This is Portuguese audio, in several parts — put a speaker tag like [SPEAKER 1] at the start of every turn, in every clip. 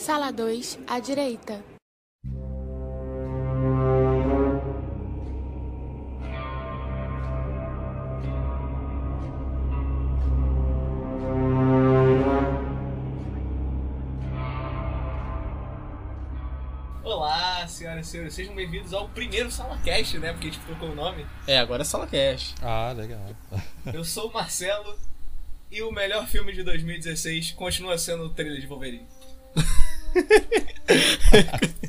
[SPEAKER 1] Sala 2, à direita.
[SPEAKER 2] Olá, senhoras e senhores, sejam bem-vindos ao primeiro SalaCast, né? Porque a gente trocou o nome.
[SPEAKER 3] É, agora é Sala Cash.
[SPEAKER 4] Ah, legal.
[SPEAKER 2] Eu sou o Marcelo e o melhor filme de 2016 continua sendo o trailer de Wolverine.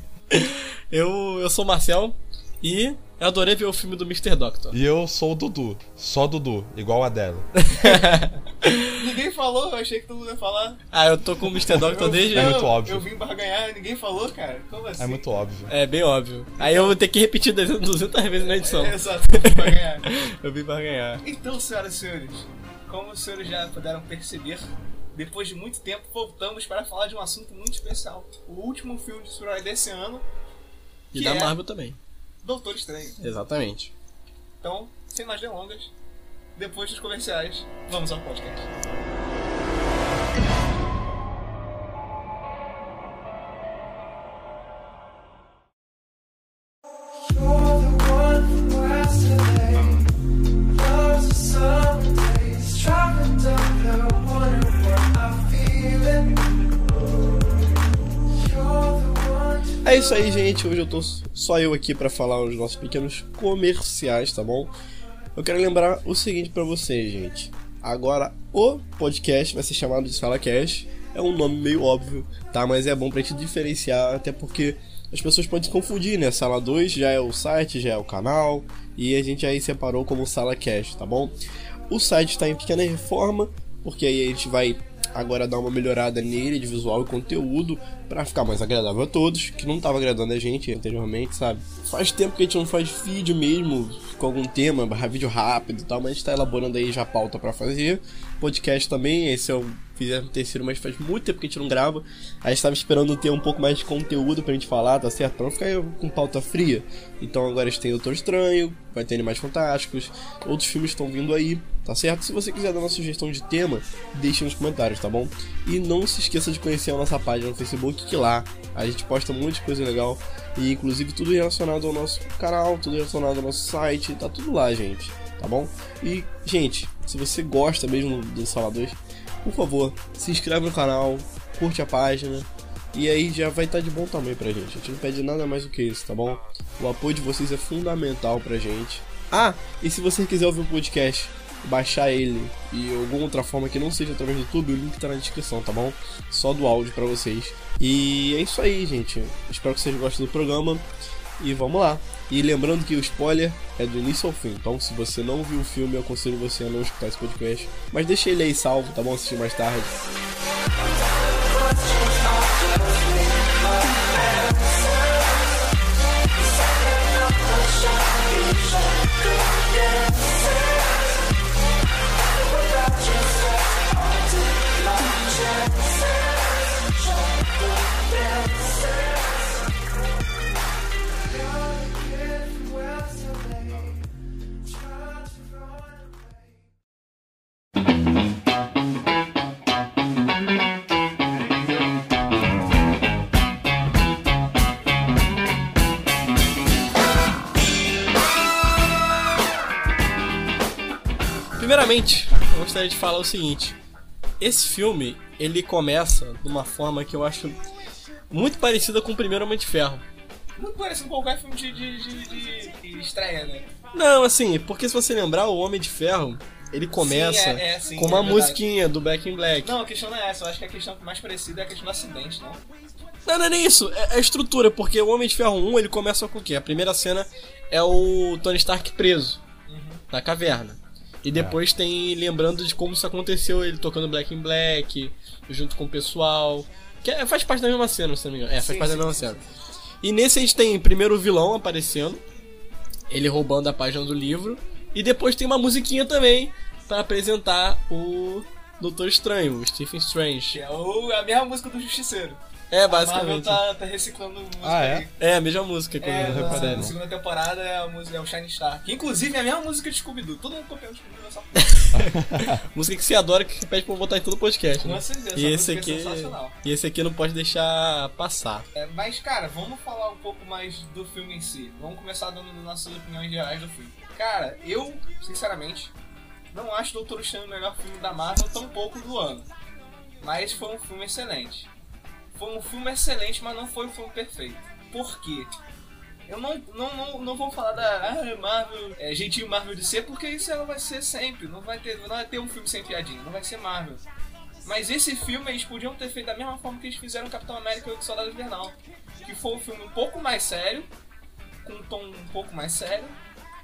[SPEAKER 3] Eu, eu sou o Marcel e eu adorei ver o filme do Mr. Doctor.
[SPEAKER 4] E eu sou o Dudu. Só Dudu, igual a Adele.
[SPEAKER 2] Ninguém falou, eu achei que todo mundo ia falar.
[SPEAKER 3] Ah, eu tô com o Mr. Doctor
[SPEAKER 2] Eu-
[SPEAKER 3] desde.
[SPEAKER 4] É muito óbvio.
[SPEAKER 2] Eu vim barganhar, ninguém falou, cara. Como assim?
[SPEAKER 4] É muito óbvio.
[SPEAKER 3] É bem óbvio. Aí eu vou ter que repetir 200 vezes na edição.
[SPEAKER 2] É, exato, eu vim barganhar.
[SPEAKER 3] Eu vim pra ganhar.
[SPEAKER 2] Então, senhoras e senhores, como os senhores já puderam perceber, depois de muito tempo voltamos para falar de um assunto muito especial. O último filme de super-herói desse ano,
[SPEAKER 3] E da
[SPEAKER 2] é?
[SPEAKER 3] Marvel também.
[SPEAKER 2] Doutor Estranho.
[SPEAKER 3] Exatamente.
[SPEAKER 2] Então, sem mais delongas, depois dos comerciais, vamos ao podcast.
[SPEAKER 3] É isso aí, gente. Hoje eu tô só eu aqui pra falar os nossos pequenos comerciais, tá bom? Eu quero lembrar o seguinte pra vocês, gente. Agora o podcast vai ser chamado de Sala Cash. É um nome meio óbvio, tá? Mas é bom pra gente diferenciar, até porque as pessoas podem se confundir, né? Sala 2 já é o site, já é o canal, e a gente aí separou como Sala Cash, tá bom? O site está em pequena reforma, porque aí a gente vai agora dar uma melhorada nele de visual e conteúdo pra ficar mais agradável a todos, que não tava agradando a gente anteriormente, sabe? Faz tempo que a gente não faz vídeo mesmo com algum tema, vídeo rápido e tal, mas a gente tá elaborando aí já a pauta pra fazer. Podcast também, esse é o terceiro, mas faz muito tempo que a gente não grava. A gente tava esperando ter um pouco mais de conteúdo pra gente falar, tá certo? Pra não ficar com pauta fria. Então agora a gente tem Doutor Estranho, vai ter Animais Fantásticos, outros filmes estão vindo aí, tá certo? Se você quiser dar uma sugestão de tema, deixe nos comentários, tá bom? E não se esqueça de conhecer a nossa página no Facebook, que lá a gente posta muita coisa legal. E inclusive tudo relacionado ao nosso canal, tudo relacionado ao nosso site, tá tudo lá, gente. Tá bom? E, gente, se você gosta mesmo do Sala 2, por favor, se inscreve no canal, curte a página. E aí já vai estar de bom tamanho pra gente. A gente não pede nada mais do que isso, tá bom? O apoio de vocês é fundamental pra gente. Ah, e se você quiser ouvir o podcast, baixar ele e alguma outra forma que não seja através do YouTube, o link tá na descrição, tá bom? Só do áudio pra vocês. E é isso aí, gente. Espero que vocês gostem do programa. E vamos lá. E lembrando que o spoiler é do início ao fim. Então, se você não viu o filme, eu aconselho você a não escutar esse podcast. Mas deixa ele aí salvo, tá bom? Assistir mais tarde.
[SPEAKER 5] get
[SPEAKER 3] Primeiramente, eu gostaria de falar o seguinte: esse filme ele começa de uma forma que eu acho muito parecida com o primeiro Homem de Ferro.
[SPEAKER 2] Muito parecido com qualquer filme de, de, de, de- estreia, né?
[SPEAKER 3] Não, assim, porque se você lembrar, o Homem de Ferro ele começa
[SPEAKER 2] é- é, sim,
[SPEAKER 3] com uma
[SPEAKER 2] é
[SPEAKER 3] musiquinha do Back in Black.
[SPEAKER 2] Não, a questão não é essa. Eu acho que a questão mais parecida é a questão do acidente, não?
[SPEAKER 3] Não, não é nem isso, é a estrutura, porque o Homem de Ferro 1 ele começa com o quê? A primeira cena é o Tony Stark preso na caverna. E depois tem lembrando de como isso aconteceu, ele tocando Black in Black, junto com o pessoal. Que é- faz parte da mesma cena, se não me engano. É, faz
[SPEAKER 2] Sim,
[SPEAKER 3] parte
[SPEAKER 2] sim,
[SPEAKER 3] da mesma
[SPEAKER 2] sim,
[SPEAKER 3] cena. E nesse a gente tem primeiro o vilão aparecendo, ele roubando a página do livro, e depois tem uma musiquinha também pra apresentar o Doutor Estranho, o Stephen
[SPEAKER 2] Que
[SPEAKER 3] Strange.
[SPEAKER 2] é o, a mesma música do Justiceiro.
[SPEAKER 3] É,
[SPEAKER 2] A Marvel
[SPEAKER 3] basicamente.
[SPEAKER 2] tá, tá reciclando música
[SPEAKER 4] Ah, é?
[SPEAKER 2] aí.
[SPEAKER 3] É, a mesma música que
[SPEAKER 2] É,
[SPEAKER 3] eu
[SPEAKER 4] não
[SPEAKER 2] na,
[SPEAKER 4] reparei,
[SPEAKER 2] na segunda temporada é, a música, é o Shine Star. Que inclusive é a mesma música de Scooby-Doo. Todo mundo copiando Scooby-Doo nessa porra.
[SPEAKER 3] Música que você adora, que pede pra eu botar em todo podcast. Né?
[SPEAKER 2] Com certeza,
[SPEAKER 3] E
[SPEAKER 2] essa
[SPEAKER 3] esse
[SPEAKER 2] música é
[SPEAKER 3] aqui.
[SPEAKER 2] sensacional.
[SPEAKER 3] E esse aqui não pode deixar passar.
[SPEAKER 2] É, mas, cara, vamos falar um pouco mais do filme em si. Vamos começar dando nossas opiniões gerais do filme. Cara, eu, sinceramente, não acho Doutor Estranho o melhor filme da Marvel, tampouco do ano. Mas foi um filme excelente. Foi um filme excelente, mas não foi um filme perfeito. Por quê? Eu não, não, não, não vou falar da ah, Marvel, é, jeitinho Marvel de ser, porque isso ela vai ser sempre. Não vai, ter, não vai ter um filme sem piadinha, não vai ser Marvel. Mas esse filme eles podiam ter feito da mesma forma que eles fizeram Capitão América e o Soldado Invernal. Que foi um filme um pouco mais sério, com um tom um pouco mais sério,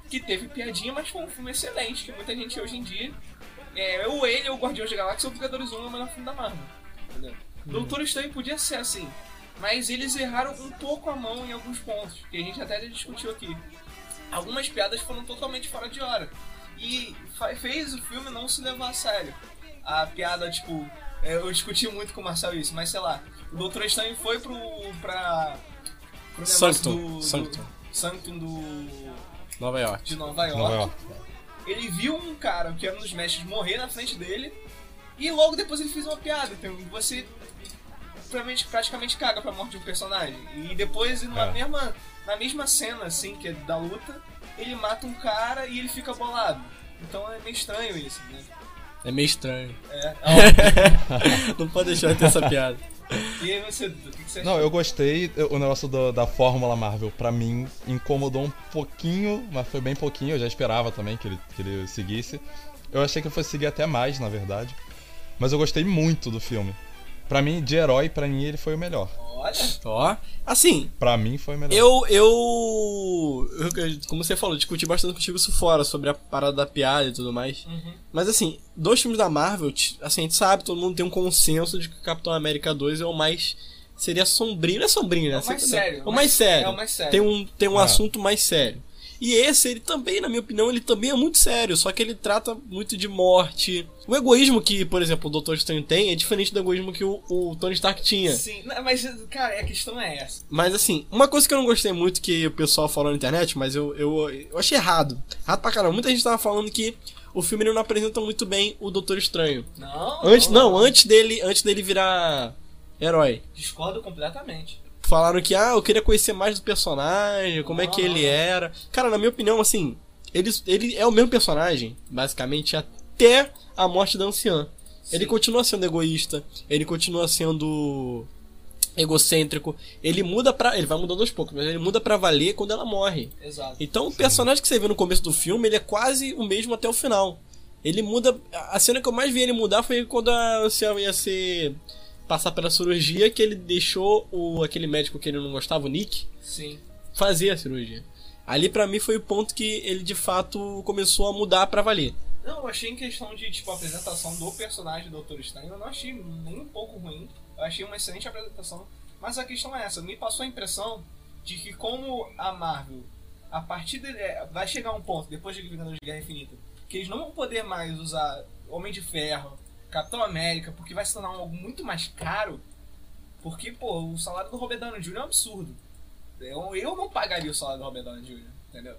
[SPEAKER 2] que teve piadinha, mas foi um filme excelente, que muita gente hoje em dia. É, ou ele, ou o Guardiões da Galáxia, ou Vingadores 1 é o melhor filme da Marvel. Entendeu? Doutor Estranho podia ser assim, mas eles erraram um pouco a mão em alguns pontos, que a gente até já discutiu aqui. Algumas piadas foram totalmente fora de hora. E fez o filme não se levar a sério. A piada, tipo, é, eu discuti muito com o Marcel isso, mas sei lá, o Doutor Estranho foi pro. pra. pro
[SPEAKER 3] Sanctum,
[SPEAKER 2] do.
[SPEAKER 3] Sanctum.
[SPEAKER 2] do Sanctum do.
[SPEAKER 3] Nova York.
[SPEAKER 2] de Nova York.
[SPEAKER 4] Nova York.
[SPEAKER 2] Ele viu um cara que era um dos mestres morrer na frente dele. E logo depois ele fez uma piada. Então você praticamente, praticamente caga pra morte de um personagem. E depois, na,
[SPEAKER 4] É.
[SPEAKER 2] mesma, na mesma cena, assim, que é da luta, ele mata um cara e ele fica bolado. Então é meio estranho isso, né?
[SPEAKER 3] É meio estranho.
[SPEAKER 2] É.
[SPEAKER 3] não pode deixar de ter essa piada.
[SPEAKER 2] e aí você, o que, você
[SPEAKER 4] Não,
[SPEAKER 2] achou?
[SPEAKER 4] eu gostei. eu- O negócio do- da Fórmula Marvel, pra mim, incomodou um pouquinho, mas foi bem pouquinho. Eu já esperava também que ele, que ele seguisse. Eu achei que ele fosse seguir até mais, na verdade. Mas eu gostei muito do filme. Pra mim, de herói, pra mim, ele foi o melhor.
[SPEAKER 2] Olha,
[SPEAKER 3] Ó. Assim,
[SPEAKER 4] Pra mim, foi o melhor.
[SPEAKER 3] eu, eu. eu- Como você falou, discuti bastante contigo isso fora, sobre a parada da piada e tudo mais.
[SPEAKER 2] Uhum.
[SPEAKER 3] Mas assim, dois filmes da Marvel, assim, a gente sabe, todo mundo tem um consenso de que o Capitão América 2 é o mais. Seria sombrio, não é sombrio, né?
[SPEAKER 2] É o mais
[SPEAKER 3] Sempre-
[SPEAKER 2] sério,
[SPEAKER 3] É o mais sério.
[SPEAKER 2] é o mais sério.
[SPEAKER 3] Tem um, tem um
[SPEAKER 4] Ah.
[SPEAKER 3] assunto mais sério. E esse, ele também, na minha opinião, ele também é muito sério, só que ele trata muito de morte. O egoísmo que, por exemplo, o Doutor Estranho tem é diferente do egoísmo que o, o Tony Stark tinha.
[SPEAKER 2] sim. Não, mas, cara, a questão é essa.
[SPEAKER 3] Mas assim, uma coisa que eu não gostei muito que o pessoal falou na internet, mas eu, eu, eu achei errado. Errado pra caramba. Muita gente tava falando que o filme não apresenta muito bem o Doutor Estranho.
[SPEAKER 2] Não,
[SPEAKER 3] Antes, não, antes dele, antes dele virar herói.
[SPEAKER 2] Discordo completamente.
[SPEAKER 3] Falaram que, ah, eu queria conhecer mais do personagem, como é que ele era. Cara, na minha opinião, assim, ele, ele é o mesmo personagem, basicamente, até a morte da anciã. Ele
[SPEAKER 2] Sim.
[SPEAKER 3] continua sendo egoísta, ele continua sendo egocêntrico. Ele muda pra. Ele vai mudando aos poucos, mas ele muda pra valer quando ela morre.
[SPEAKER 2] Exato.
[SPEAKER 3] Então o personagem que você vê no começo do filme, ele é quase o mesmo até o final. Ele muda. A cena que eu mais vi ele mudar foi quando a anciã ia ser. Passar pela cirurgia, que ele deixou o, aquele médico que ele não gostava, o Nick,
[SPEAKER 2] Sim.
[SPEAKER 3] fazer a cirurgia. Ali pra mim foi o ponto que ele de fato começou a mudar pra valer.
[SPEAKER 2] Não, eu achei em questão de, tipo, a apresentação do personagem do Doutor Estranho, eu não achei nem um pouco ruim. Eu achei uma excelente apresentação. Mas a questão é essa, me passou a impressão de que como a Marvel, a partir é, vai chegar um ponto, depois de Vingadores de Guerra Infinita, que eles não vão poder mais usar Homem de Ferro, Capitão América, porque vai se tornar algo muito mais caro. Porque, pô, o salário do Robert Downey Jr. é um absurdo. Eu, eu não pagaria o salário do Robert Downey Jr., entendeu?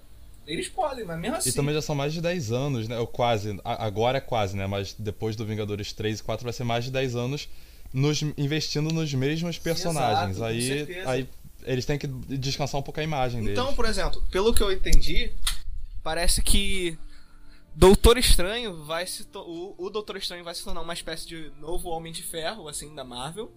[SPEAKER 2] Eles podem, mas mesmo assim.
[SPEAKER 4] E também já são mais de 10 anos, né? Ou quase. Agora é quase, né? Mas depois do Vingadores 3 e 4 vai ser mais de 10 anos nos, investindo nos mesmos personagens.
[SPEAKER 2] Exato, com
[SPEAKER 4] aí,
[SPEAKER 2] certeza.
[SPEAKER 4] aí eles têm que descansar um pouco a imagem deles.
[SPEAKER 2] Então, por exemplo, pelo que eu entendi, parece que Doutor Estranho vai se o, o Doutor Estranho vai se tornar uma espécie de novo Homem de Ferro, assim, da Marvel.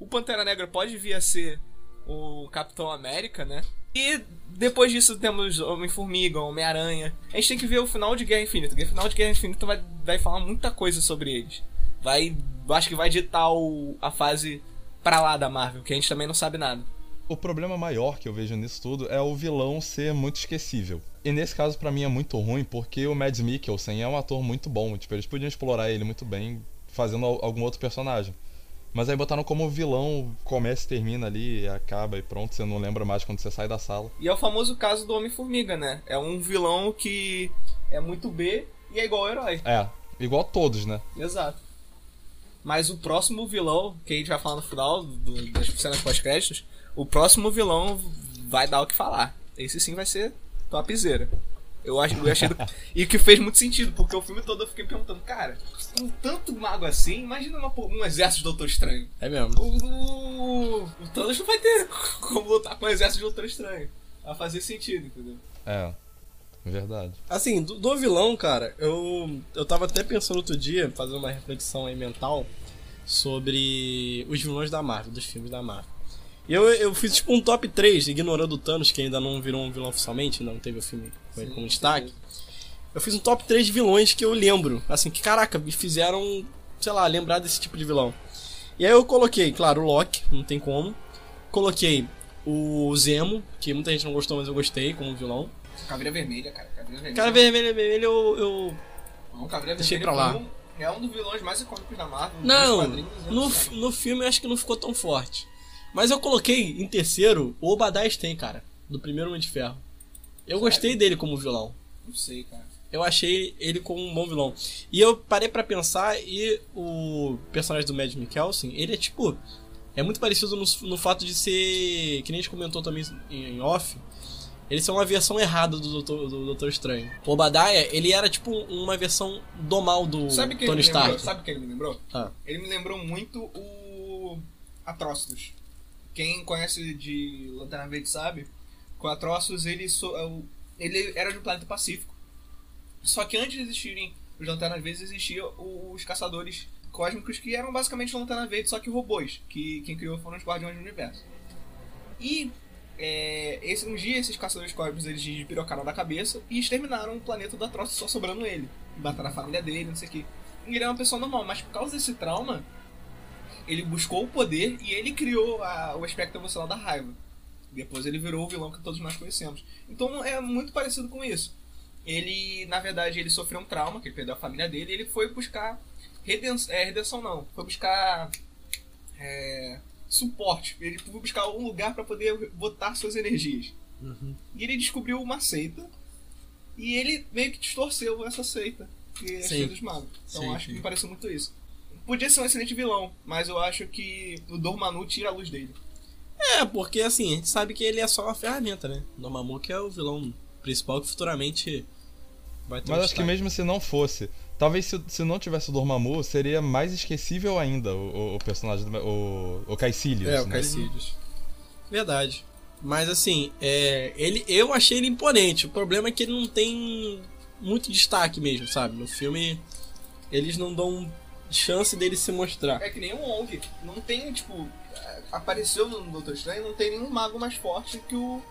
[SPEAKER 2] O Pantera Negra pode vir a ser o Capitão América, né? E depois disso temos Homem-Formiga, Homem-Aranha. A gente tem que ver o final de Guerra Infinita. O final de Guerra Infinita vai, vai falar muita coisa sobre eles. Vai, acho que vai ditar o, a fase pra lá da Marvel, que a gente também não sabe nada.
[SPEAKER 4] O problema maior que eu vejo nisso tudo é o vilão ser muito esquecível. E nesse caso, pra mim, é muito ruim, porque o Mads Mikkelsen é um ator muito bom. Tipo, eles podiam explorar ele muito bem fazendo al- algum outro personagem. Mas aí botaram como vilão, começa e termina ali, acaba e pronto, você não lembra mais quando você sai da sala.
[SPEAKER 2] E é o famoso caso do Homem-Formiga, né? É um vilão que é muito B e é igual ao herói.
[SPEAKER 4] É, igual todos, né?
[SPEAKER 2] Exato. Mas o próximo vilão, que a gente vai falar no final do- das cenas pós-créditos, o próximo vilão vai dar o que falar. Esse sim vai ser topzera. Eu acho, eu achei do- E que fez muito sentido, porque o filme todo eu fiquei perguntando, cara, com tanto mago assim, imagina uma- um exército de Doutor Estranho.
[SPEAKER 3] É mesmo.
[SPEAKER 2] O, o, o Thanos não vai ter como lutar com o exército de Doutor Estranho. Vai fazer sentido, entendeu?
[SPEAKER 4] É, verdade.
[SPEAKER 3] Assim, do, do vilão, cara, eu, eu tava até pensando outro dia, fazendo uma reflexão aí mental sobre os vilões da Marvel, dos filmes da Marvel. E eu, eu fiz tipo um top 3, ignorando o Thanos, que ainda não virou um vilão oficialmente, ainda não teve o filme com ele como destaque. Eu fiz um top 3 de vilões que eu lembro, assim, que caraca, me fizeram, sei lá, lembrar desse tipo de vilão. E aí eu coloquei, claro, o Loki, não tem como. Coloquei o Zemo, que muita gente não gostou, mas eu gostei como vilão.
[SPEAKER 2] Caveira Vermelha, cara. Caveira Vermelha.
[SPEAKER 3] Cara, vermelho, vermelho, eu, eu
[SPEAKER 2] Não, Caveira
[SPEAKER 3] Deixei
[SPEAKER 2] Vermelha
[SPEAKER 3] pra lá.
[SPEAKER 2] um- é um dos vilões mais icônicos da Marvel.
[SPEAKER 3] Não,
[SPEAKER 2] e
[SPEAKER 3] no,
[SPEAKER 2] no
[SPEAKER 3] filme eu acho que não ficou tão forte. Mas eu coloquei em terceiro o Obadiah Stane, cara, do primeiro Homem de Ferro. Eu gostei dele como vilão.
[SPEAKER 2] Não sei, cara.
[SPEAKER 3] Eu achei ele como um bom vilão. E eu parei pra pensar e o personagem do Mads Mikkelsen, ele é tipo. É muito parecido no, no fato de ser. Que nem a gente comentou também em, off. Ele ser uma versão errada do Doutor, do Doutor Estranho. O Obadiah, ele era tipo uma versão do mal do
[SPEAKER 2] Sabe quem
[SPEAKER 3] Tony
[SPEAKER 2] lembrou?
[SPEAKER 3] Stark.
[SPEAKER 2] Sabe quem ele me lembrou?
[SPEAKER 3] Ah.
[SPEAKER 2] Ele me lembrou muito o Atrocitus. Quem conhece de Lanterna Verde sabe, Atrocitus ele, so- é ele era de um planeta pacífico. Só que antes de existirem os Lanternas Verdes, existiam os caçadores cósmicos que eram basicamente Lanterna Verde, só que robôs, que quem criou foram os Guardiões do Universo. E é, esse, um dia esses caçadores cósmicos eles despirocaram da cabeça e exterminaram o planeta do Atrocitus, só sobrando ele. Mataram a família dele, não sei o que. Ele era uma pessoa normal, mas por causa desse trauma, ele buscou o poder e ele criou a- o aspecto emocional da raiva. Depois ele virou o vilão que todos nós conhecemos. Então é muito parecido com isso. Ele, na verdade, ele sofreu um trauma, que ele perdeu a família dele, e ele foi buscar redenção, é, redenção não, foi buscar é, suporte. Ele foi buscar um lugar para poder botar suas energias. E ele descobriu uma seita e ele meio que distorceu essa seita, que é cheia dos magos. Então
[SPEAKER 3] Sim,
[SPEAKER 2] acho
[SPEAKER 3] sim.
[SPEAKER 2] que me pareceu muito isso. Podia ser um excelente vilão, mas eu acho que o Dormammu tira a luz dele.
[SPEAKER 3] É, porque assim, a gente sabe que ele é só uma ferramenta, né? Dormammu que é o vilão principal que futuramente vai ter
[SPEAKER 4] Mas
[SPEAKER 3] um
[SPEAKER 4] acho que mesmo se não fosse, talvez se, se não tivesse o Dormammu, seria mais esquecível ainda o, o- o personagem do o, o Caecilius,
[SPEAKER 3] É, o
[SPEAKER 4] né?
[SPEAKER 3] Caecilius. Verdade. Mas assim, é, ele, eu achei ele imponente. O problema é que ele não tem muito destaque mesmo, sabe? No filme, eles não dão chance dele se mostrar.
[SPEAKER 2] É que nem o Wong. Não tem, tipo. é, Apareceu no Doutor Estranho, não tem nenhum mago mais forte que o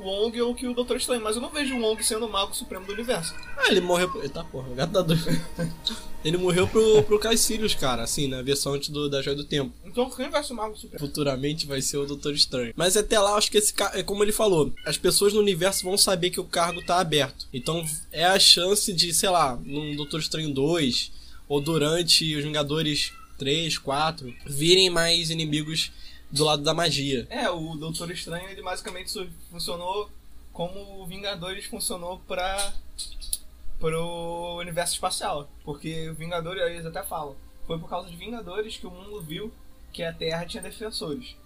[SPEAKER 2] Wong ou que o Doutor Estranho. Mas eu não vejo o Wong sendo o mago supremo do universo.
[SPEAKER 3] Ah, ele morreu pro... Eita porra, o gato tá doido. ele morreu pro, pro Caecilius, cara, assim, na versão antes do, da Joia do Tempo.
[SPEAKER 2] Então quem vai ser o mago supremo?
[SPEAKER 3] futuramente vai ser o Doutor Estranho. Mas até lá, acho que esse ca- é como ele falou, as pessoas no universo vão saber que o cargo tá aberto. Então é a chance de, sei lá, num Doutor Estranho 2 ou durante os Vingadores 3, 4, virem mais inimigos do lado da magia.
[SPEAKER 2] É, o Doutor Estranho ele basicamente funcionou como o Vingadores funcionou para pro universo espacial, porque o Vingadores eles até falam, foi por causa de Vingadores que o mundo viu que a Terra tinha defensores,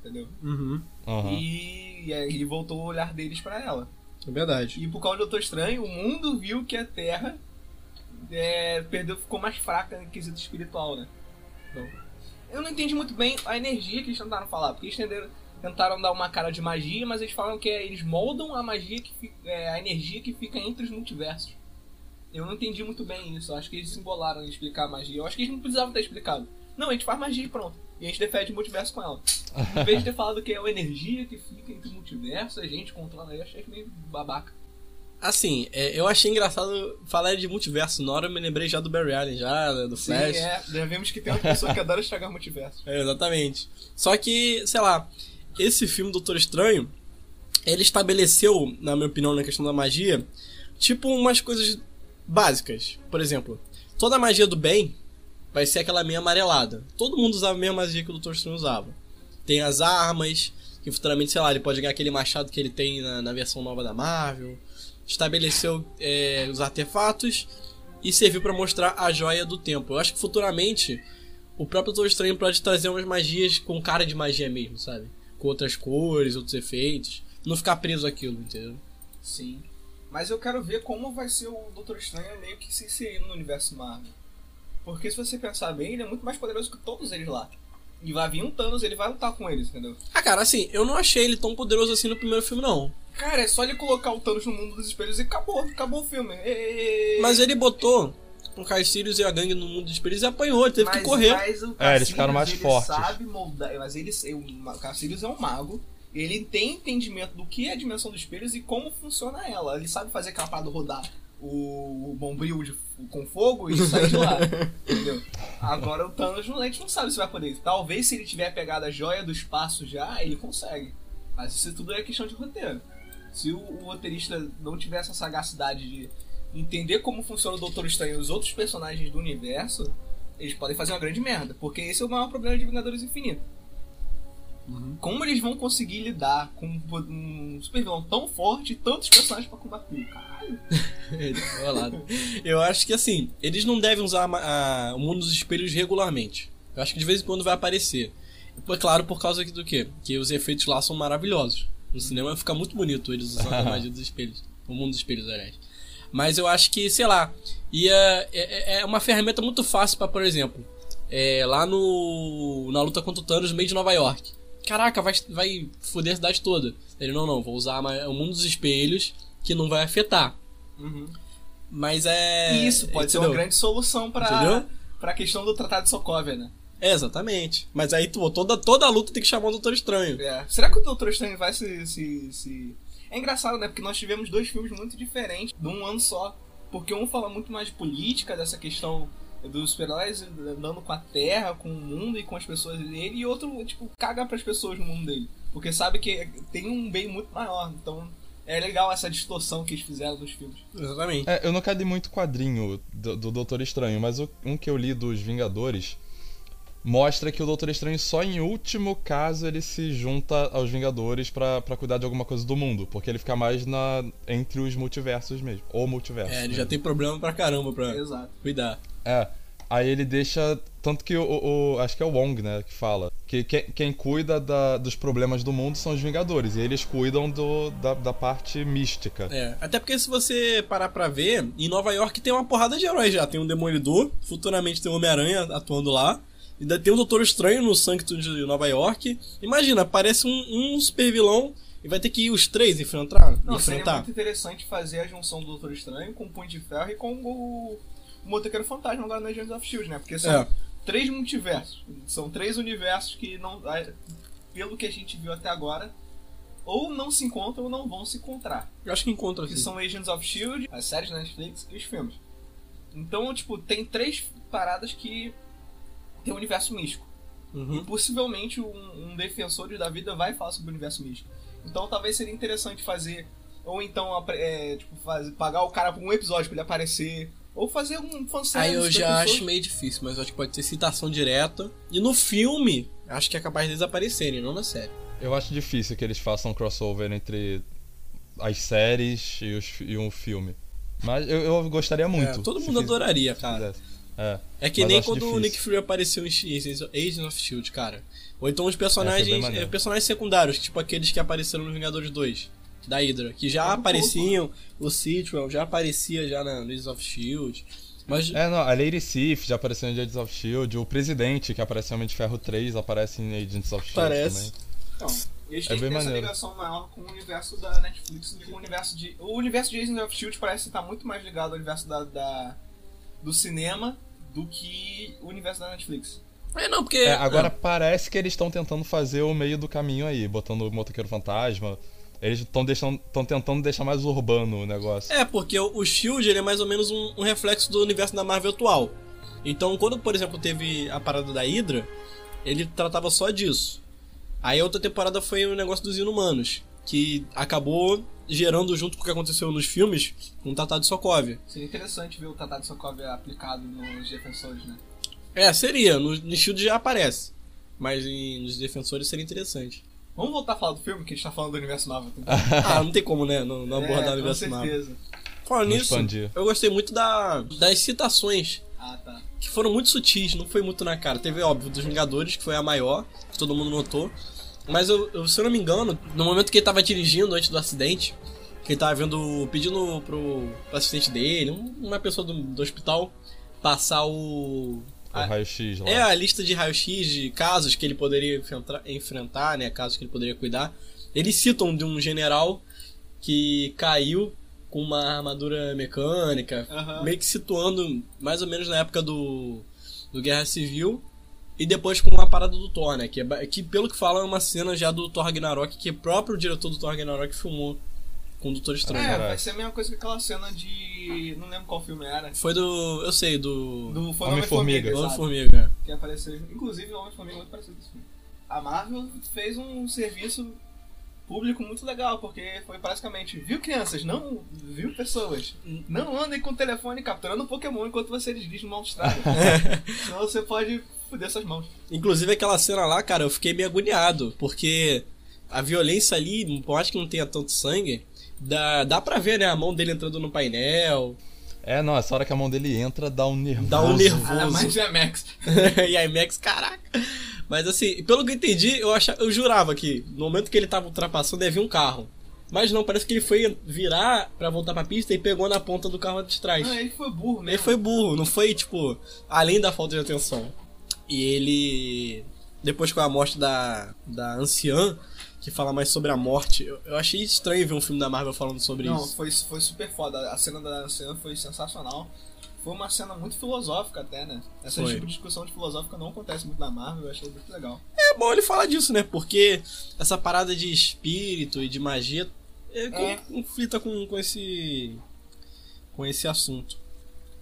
[SPEAKER 2] entendeu?
[SPEAKER 3] Uhum.
[SPEAKER 4] Aham.
[SPEAKER 2] E, e aí voltou o olhar deles para ela.
[SPEAKER 3] É verdade.
[SPEAKER 2] E por causa do Doutor Estranho, o mundo viu que a Terra é, perdeu, ficou mais fraca no quesito espiritual, né? Então, eu não entendi muito bem a energia que eles tentaram falar, porque eles tentaram dar uma cara de magia, mas eles falam que é- eles moldam a magia que fica, é, a energia que fica entre os multiversos. Eu não entendi muito bem isso, acho que eles se embolaram em explicar a magia. Eu acho que eles não precisavam ter explicado. Não, a gente faz magia e pronto. E a gente defende o multiverso com ela. Em vez de ter falado que é a energia que fica entre o multiverso, a gente controla, eu achei meio babaca.
[SPEAKER 3] Assim, é, eu achei engraçado falar de multiverso. Na hora eu me lembrei já do Barry Allen, já, né, do
[SPEAKER 2] Sim,
[SPEAKER 3] Flash.
[SPEAKER 2] é. Já vimos que tem uma pessoa que adora estragar multiverso.
[SPEAKER 3] É, exatamente. Só que, sei lá, esse filme Doutor Estranho, ele estabeleceu, na minha opinião, na questão da magia, tipo umas coisas básicas. Por exemplo, toda a magia do bem vai ser aquela meia amarelada. Todo mundo usava a mesma magia que o Doutor Estranho usava. Tem as armas, que futuramente, sei lá, ele pode ganhar aquele machado que ele tem na, na versão nova da Marvel. Estabeleceu é, os artefatos e serviu pra mostrar a joia do tempo. Eu acho que futuramente o próprio Doutor Estranho pode trazer umas magias com cara de magia mesmo, sabe? Com outras cores, outros efeitos. Não ficar preso àquilo, entendeu?
[SPEAKER 2] Sim. Mas eu quero ver como vai ser o Doutor Estranho meio que se inserindo no universo Marvel. Porque se você pensar bem, ele é muito mais poderoso que todos eles lá. E vai vir um Thanos, ele vai lutar com eles, entendeu?
[SPEAKER 3] Ah, cara, assim, eu não achei ele tão poderoso assim no primeiro filme, não.
[SPEAKER 2] Cara, é só ele colocar o Thanos no mundo dos espelhos e acabou, acabou o filme. Ê-
[SPEAKER 3] Mas ele botou o Caecilius e a gangue no mundo dos espelhos e apanhou, ele teve que
[SPEAKER 2] Mas-
[SPEAKER 3] correr.
[SPEAKER 2] mas o
[SPEAKER 4] É, eles ficaram mais
[SPEAKER 2] ele
[SPEAKER 4] fortes.
[SPEAKER 2] sabe moldar, mas ele, o é um mago. Ele tem entendimento do que é a dimensão dos espelhos e como funciona ela. Ele sabe fazer aquela parada rodar o, o bombril de- com fogo e sair de lá. entendeu? Agora o Thanos a gente não sabe se vai poder. Talvez se ele tiver pegado a joia do espaço já, ele consegue. Mas isso tudo é questão de roteiro. Se o, o roteirista não tiver essa sagacidade de entender como funciona o Doutor Estranho e os outros personagens do universo, eles podem fazer uma grande merda. Porque esse é o maior problema de Vingadores Infinito. Como eles vão conseguir lidar com um, super vilão tão forte e tantos personagens pra combater? Caralho.
[SPEAKER 3] Lá. Eu acho que assim, eles não devem usar a a- o mundo dos espelhos regularmente. Eu acho que de vez em quando vai aparecer. É claro, por causa do quê? Que os efeitos lá são maravilhosos. No cinema fica muito bonito eles usando a magia dos espelhos. O mundo dos espelhos, aliás. Mas eu acho que, sei lá, ia, é, é uma ferramenta muito fácil pra, por exemplo, é, lá no na luta contra o Thanos no meio de Nova York. Caraca, vai, vai foder a cidade toda. Ele, não, não, vou usar a o mundo dos espelhos que não vai afetar. Mas é.
[SPEAKER 2] E isso pode ser uma
[SPEAKER 3] entendeu?
[SPEAKER 2] grande solução pra,
[SPEAKER 3] Entendeu?
[SPEAKER 2] pra questão do Tratado de Sokovia, né?
[SPEAKER 3] É, exatamente. Mas aí tu, toda, toda a luta tem que chamar o Doutor Estranho.
[SPEAKER 2] É. Será que o Doutor Estranho vai se, se, se- É engraçado, né? Porque nós tivemos dois filmes muito diferentes de um ano só. Porque um fala muito mais de política, dessa questão dos super-heróis andando com a Terra, com o mundo e com as pessoas dele, e outro, tipo, caga pras pessoas no mundo dele. Porque sabe que tem um bem muito maior. Então é legal essa distorção que eles fizeram nos filmes.
[SPEAKER 3] Exatamente.
[SPEAKER 4] É, eu nunca li muito quadrinho do, do Doutor Estranho, mas o- um que eu li dos Vingadores mostra que o Doutor Estranho só em último caso ele se junta aos Vingadores pra pra cuidar de alguma coisa do mundo, porque ele fica mais na entre os multiversos mesmo, ou multiverso.
[SPEAKER 3] É, ele
[SPEAKER 4] mesmo.
[SPEAKER 3] já tem problema pra caramba pra
[SPEAKER 2] Exato.
[SPEAKER 3] cuidar.
[SPEAKER 4] É. Aí ele deixa. Tanto que o, o- Acho que é o Wong, né? Que fala. Que quem, quem cuida da- dos problemas do mundo são os Vingadores. E eles cuidam do, da, da parte mística.
[SPEAKER 3] É, até porque se você parar pra ver, em Nova York tem uma porrada de heróis já. Tem um Demolidor, futuramente tem o Homem-Aranha atuando lá. Ainda tem um Doutor Estranho no Sanctum de Nova York. Imagina, parece um, um super vilão e vai ter que ir os três enfrentar.
[SPEAKER 2] Não, seria
[SPEAKER 3] enfrentar.
[SPEAKER 2] muito interessante fazer a junção do Doutor Estranho com o Punho de Ferro e com o, o Motoqueiro Fantasma agora no Agents of S.H.I.E.L.D., né? Porque são
[SPEAKER 3] É.
[SPEAKER 2] três multiversos. São três universos que, não, ah, pelo que a gente viu até agora, ou não se encontram ou não vão se encontrar.
[SPEAKER 3] Eu acho que encontra
[SPEAKER 2] Que
[SPEAKER 3] assim.
[SPEAKER 2] são Agents of S.H.I.E.L.D., as séries da Netflix e os filmes. Então, tipo, tem três paradas que tem um universo místico. E
[SPEAKER 3] Uhum.
[SPEAKER 2] possivelmente um, um Defensores da Vida vai falar sobre o universo místico. Então talvez seria interessante fazer. Ou então é, tipo, fazer, pagar o cara por um episódio pra ele aparecer. Ou fazer um fanservice.
[SPEAKER 3] Aí eu já acho meio difícil, mas eu acho que pode ter citação direta. E no filme, acho que é capaz deles aparecerem, não na série.
[SPEAKER 4] Eu acho difícil que eles façam um crossover entre as séries e, os, e um filme. Mas eu, eu gostaria muito.
[SPEAKER 3] É, todo mundo
[SPEAKER 4] fiz-
[SPEAKER 3] adoraria, cara.
[SPEAKER 4] É.
[SPEAKER 3] É que nem quando o
[SPEAKER 4] difícil.
[SPEAKER 3] Nick Fury apareceu em Agents of Shield, cara. Ou então os
[SPEAKER 4] É,
[SPEAKER 3] personagens, eh, personagens secundários, tipo aqueles que apareceram no Vingadores 2, da Hydra, que já
[SPEAKER 2] É um
[SPEAKER 3] apareciam, o Sitwell já aparecia já na Agents of Shield. Mas
[SPEAKER 4] É, não, a Lady Sif já apareceu em Agents of S.H.I.E.L.D., o Presidente, que apareceu em Homem de Ferro 3, aparece em Agents of S.H.I.E.L.D.
[SPEAKER 3] Parece.
[SPEAKER 4] também.
[SPEAKER 2] Então, eles
[SPEAKER 4] É
[SPEAKER 2] têm ter essa
[SPEAKER 4] maneiro.
[SPEAKER 2] ligação maior com o universo da Netflix do que com o universo de. O universo de Agents of Shield parece estar muito mais ligado ao universo da, da- do cinema do que o universo da Netflix.
[SPEAKER 3] é não, porque
[SPEAKER 4] É, agora parece que eles estão tentando fazer o meio do caminho aí, botando o motoqueiro fantasma. Eles estão deixando, estão tentando deixar mais urbano o negócio.
[SPEAKER 3] É, porque o o Shield ele é mais ou menos um, um reflexo do universo da Marvel atual. Então, quando, por exemplo, teve a parada da Hydra, ele tratava só disso. Aí a outra temporada foi o negócio dos inumanos, que acabou gerando, junto com o que aconteceu nos filmes, um tratado de Sokovia.
[SPEAKER 2] Seria interessante ver o Tratado de Sokovia aplicado nos defensores, né?
[SPEAKER 3] É, seria. No, no Shield já aparece. Mas em- nos defensores seria interessante.
[SPEAKER 2] Vamos voltar a falar do filme, que a gente tá falando do universo Marvel também.
[SPEAKER 3] Ah, não tem como, né? Não, não abordar o universo
[SPEAKER 2] com
[SPEAKER 3] Marvel.
[SPEAKER 2] certeza.
[SPEAKER 3] Falando
[SPEAKER 4] Não
[SPEAKER 3] nisso,
[SPEAKER 4] expandir.
[SPEAKER 3] eu gostei muito da, das citações
[SPEAKER 2] Ah, tá.
[SPEAKER 3] que foram muito sutis, não foi muito na cara. Teve, óbvio, dos Vingadores, que foi a maior, que todo mundo notou. Mas eu, eu- se eu não me engano, no momento que ele tava dirigindo antes do acidente, que ele tava vendo, pedindo pro, pro assistente dele, um- uma pessoa do, do hospital, passar o.
[SPEAKER 4] O
[SPEAKER 3] a-
[SPEAKER 4] raio-x lá.
[SPEAKER 3] é a lista de raio-x de casos que ele poderia enfrentar, né? Casos que ele poderia cuidar. Eles citam de um general que caiu com uma armadura mecânica,
[SPEAKER 2] Aham.
[SPEAKER 3] meio que situando mais ou menos na época do, do Guerra Civil. E depois com uma parada do Thor, né? Que, é que pelo que falam é uma cena já do Thor Ragnarok, que o próprio diretor do Thor Ragnarok filmou com o Doutor Estranho.
[SPEAKER 2] É, vai ser a mesma coisa que aquela cena de. Não lembro qual filme era.
[SPEAKER 3] Foi do. Eu sei, do.
[SPEAKER 2] Do foi
[SPEAKER 4] Homem-Formiga.
[SPEAKER 3] Homem-Formiga.
[SPEAKER 2] Que apareceu. Inclusive, o Homem-Formiga é muito parecido com esse filme. A Marvel fez um serviço público muito legal, porque foi basicamente, viu crianças, não viu pessoas. Não andem com o telefone capturando Pokémon enquanto você dirige numa autostrada. Senão você pode foder suas mãos.
[SPEAKER 3] Inclusive aquela cena lá, cara, eu fiquei meio agoniado, porque a violência ali, por mais que não tenha tanto sangue, dá, dá pra ver, né, a mão dele entrando no painel,
[SPEAKER 4] É, não, essa hora que a mão dele entra dá um nervoso.
[SPEAKER 3] dá um nervoso.
[SPEAKER 2] Ainda mais é Max.
[SPEAKER 3] e a IMAX, caraca. Mas assim, pelo que eu entendi, eu, achava, eu jurava que no momento que ele tava ultrapassando, ia vir um carro. Mas não, parece que ele foi virar pra voltar pra pista e pegou na ponta do carro de trás.
[SPEAKER 2] Não, ele foi burro mesmo.
[SPEAKER 3] Ele foi burro, não foi, tipo, além da falta de atenção. E ele. Depois com a morte da, da anciã, que fala mais sobre a morte, eu, eu achei estranho ver um filme da Marvel falando sobre
[SPEAKER 2] Não,
[SPEAKER 3] isso.
[SPEAKER 2] foi, foi super foda. A cena da cena foi sensacional. Foi uma cena muito filosófica até, né? Essa
[SPEAKER 3] Foi.
[SPEAKER 2] tipo de discussão de filosófica não acontece muito na Marvel, eu achei muito legal.
[SPEAKER 3] É bom ele falar disso, né? Porque essa parada de espírito e de magia é,
[SPEAKER 2] É.
[SPEAKER 3] conflita com, com esse. com esse assunto.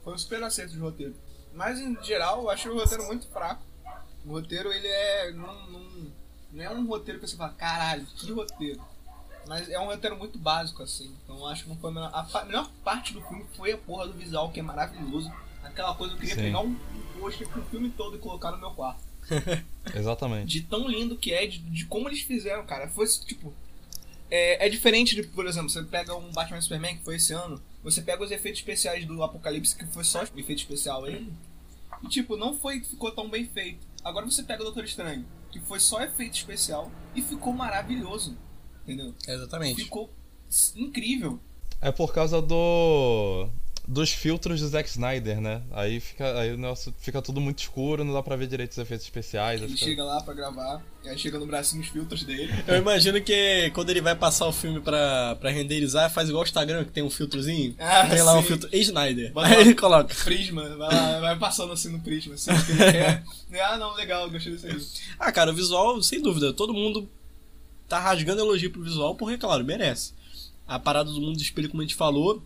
[SPEAKER 2] Foi um super acerto de roteiro. Mas em geral, eu achei o roteiro muito fraco. O roteiro, ele é. Não, não, não é um roteiro que você fala, caralho, que roteiro. Mas é um roteiro muito básico, assim. Então eu acho que não foi a melhor. A melhor parte do filme foi a porra do visual, que é maravilhoso. Aquela coisa, eu queria
[SPEAKER 4] Sim.
[SPEAKER 2] pegar um pôster com o filme todo e colocar no meu quarto.
[SPEAKER 4] Exatamente.
[SPEAKER 2] de tão lindo que é, de, de como eles fizeram, cara. Foi tipo. É, é diferente de, por exemplo, você pega um Batman Superman que foi esse ano, você pega os efeitos especiais do Apocalipse, que foi só efeito especial ele, e tipo, não foi, ficou tão bem feito. Agora você pega o Doutor Estranho, que foi só efeito especial, e ficou maravilhoso. Entendeu?
[SPEAKER 3] Exatamente.
[SPEAKER 2] Ficou incrível.
[SPEAKER 4] É por causa do. Dos filtros do Zack Snyder, né? Aí fica. Aí o negócio fica tudo muito escuro, não dá pra ver direito os efeitos especiais.
[SPEAKER 2] Ele
[SPEAKER 4] fica-
[SPEAKER 2] chega lá pra gravar, e aí chega no bracinho os filtros dele.
[SPEAKER 3] Eu imagino que quando ele vai passar o filme pra, pra renderizar, faz igual o Instagram, que tem um filtrozinho.
[SPEAKER 2] Ah,
[SPEAKER 3] tem lá um
[SPEAKER 2] sim.
[SPEAKER 3] filtro Snyder.
[SPEAKER 2] Bota
[SPEAKER 3] Aí ele coloca.
[SPEAKER 2] Prisma, vai, lá, vai passando assim no Prisma, assim, o que ele quer. Ah, não, legal, gostei disso aí.
[SPEAKER 3] Ah, cara, o visual, sem dúvida, todo mundo tá rasgando elogio pro visual, porque, claro, merece. A parada do mundo do espelho, como a gente falou,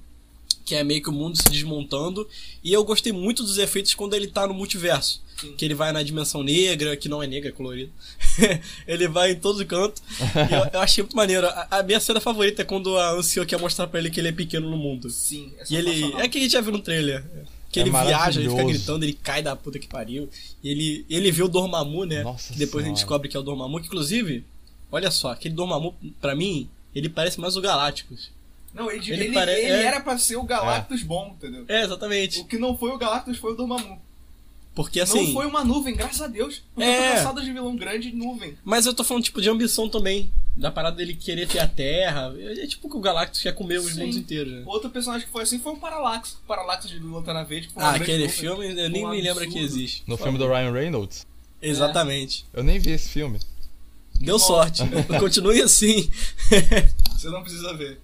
[SPEAKER 3] que é meio que o mundo se desmontando. E eu gostei muito dos efeitos quando ele tá no multiverso.
[SPEAKER 2] Sim.
[SPEAKER 3] Que ele vai na dimensão negra, que não é negra, é colorido. ele vai em todo canto. E eu, eu achei muito maneiro. A, a minha cena favorita é quando a Anciã quer mostrar pra ele que ele é pequeno no mundo.
[SPEAKER 2] Sim, é
[SPEAKER 3] E ele. É que a gente já viu no trailer. Que
[SPEAKER 4] É
[SPEAKER 3] ele viaja, ele fica gritando, ele cai da puta que pariu. E ele, ele vê o Dormammu, né?
[SPEAKER 4] Nossa
[SPEAKER 3] que depois a gente
[SPEAKER 4] Senhora.
[SPEAKER 3] descobre que é o Dormammu. Que inclusive, olha só, aquele Dormammu, pra mim, ele parece mais o Galácticos.
[SPEAKER 2] Não, ele,
[SPEAKER 3] Ele
[SPEAKER 2] ele,
[SPEAKER 3] pare-
[SPEAKER 2] ele
[SPEAKER 3] é.
[SPEAKER 2] era pra ser o Galactus bom, entendeu?
[SPEAKER 3] É, exatamente.
[SPEAKER 2] O que não foi o Galactus foi o Dormammu.
[SPEAKER 3] Porque assim.
[SPEAKER 2] não foi uma nuvem, graças a Deus. Porque
[SPEAKER 3] É.
[SPEAKER 2] eu tô cansado de vilão grande nuvem.
[SPEAKER 3] Mas eu tô falando, tipo, de ambição também. Da parada dele querer ter a Terra. É tipo que o Galactus quer comer os
[SPEAKER 2] Sim.
[SPEAKER 3] mundos inteiros, né?
[SPEAKER 2] Outro personagem que foi assim foi o Parallax. O Parallax de Lanterna Verde.
[SPEAKER 3] Ah, aquele
[SPEAKER 2] nuvem.
[SPEAKER 3] filme eu nem
[SPEAKER 2] um
[SPEAKER 3] me lembro que existe.
[SPEAKER 4] No filme do Ryan Reynolds?
[SPEAKER 3] Exatamente.
[SPEAKER 4] Eu nem vi esse filme.
[SPEAKER 3] Deu sorte. Continue assim.
[SPEAKER 2] Você não precisa ver.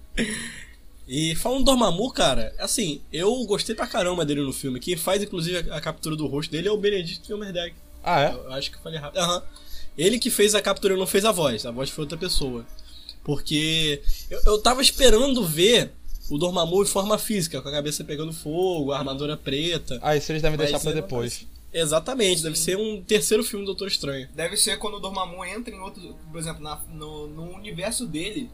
[SPEAKER 3] E falando do Dormammu, cara, assim, eu gostei pra caramba dele no filme. Quem faz, inclusive, a, a captura do rosto dele é o Benedict Cumberbatch.
[SPEAKER 4] Ah, é?
[SPEAKER 3] Eu acho que eu falei rápido. Aham. Ele que fez a captura, não fez a voz. A voz foi outra pessoa. Porque eu, eu tava esperando ver o Dormammu em forma física, com a cabeça pegando fogo, a armadura preta.
[SPEAKER 4] Ah, isso eles devem deixar pra
[SPEAKER 3] uma
[SPEAKER 4] depois.
[SPEAKER 3] Exatamente, deve ser um terceiro filme do Doutor Estranho.
[SPEAKER 2] Deve ser quando o Dormammu entra em outro. Por exemplo, na- no, no universo dele,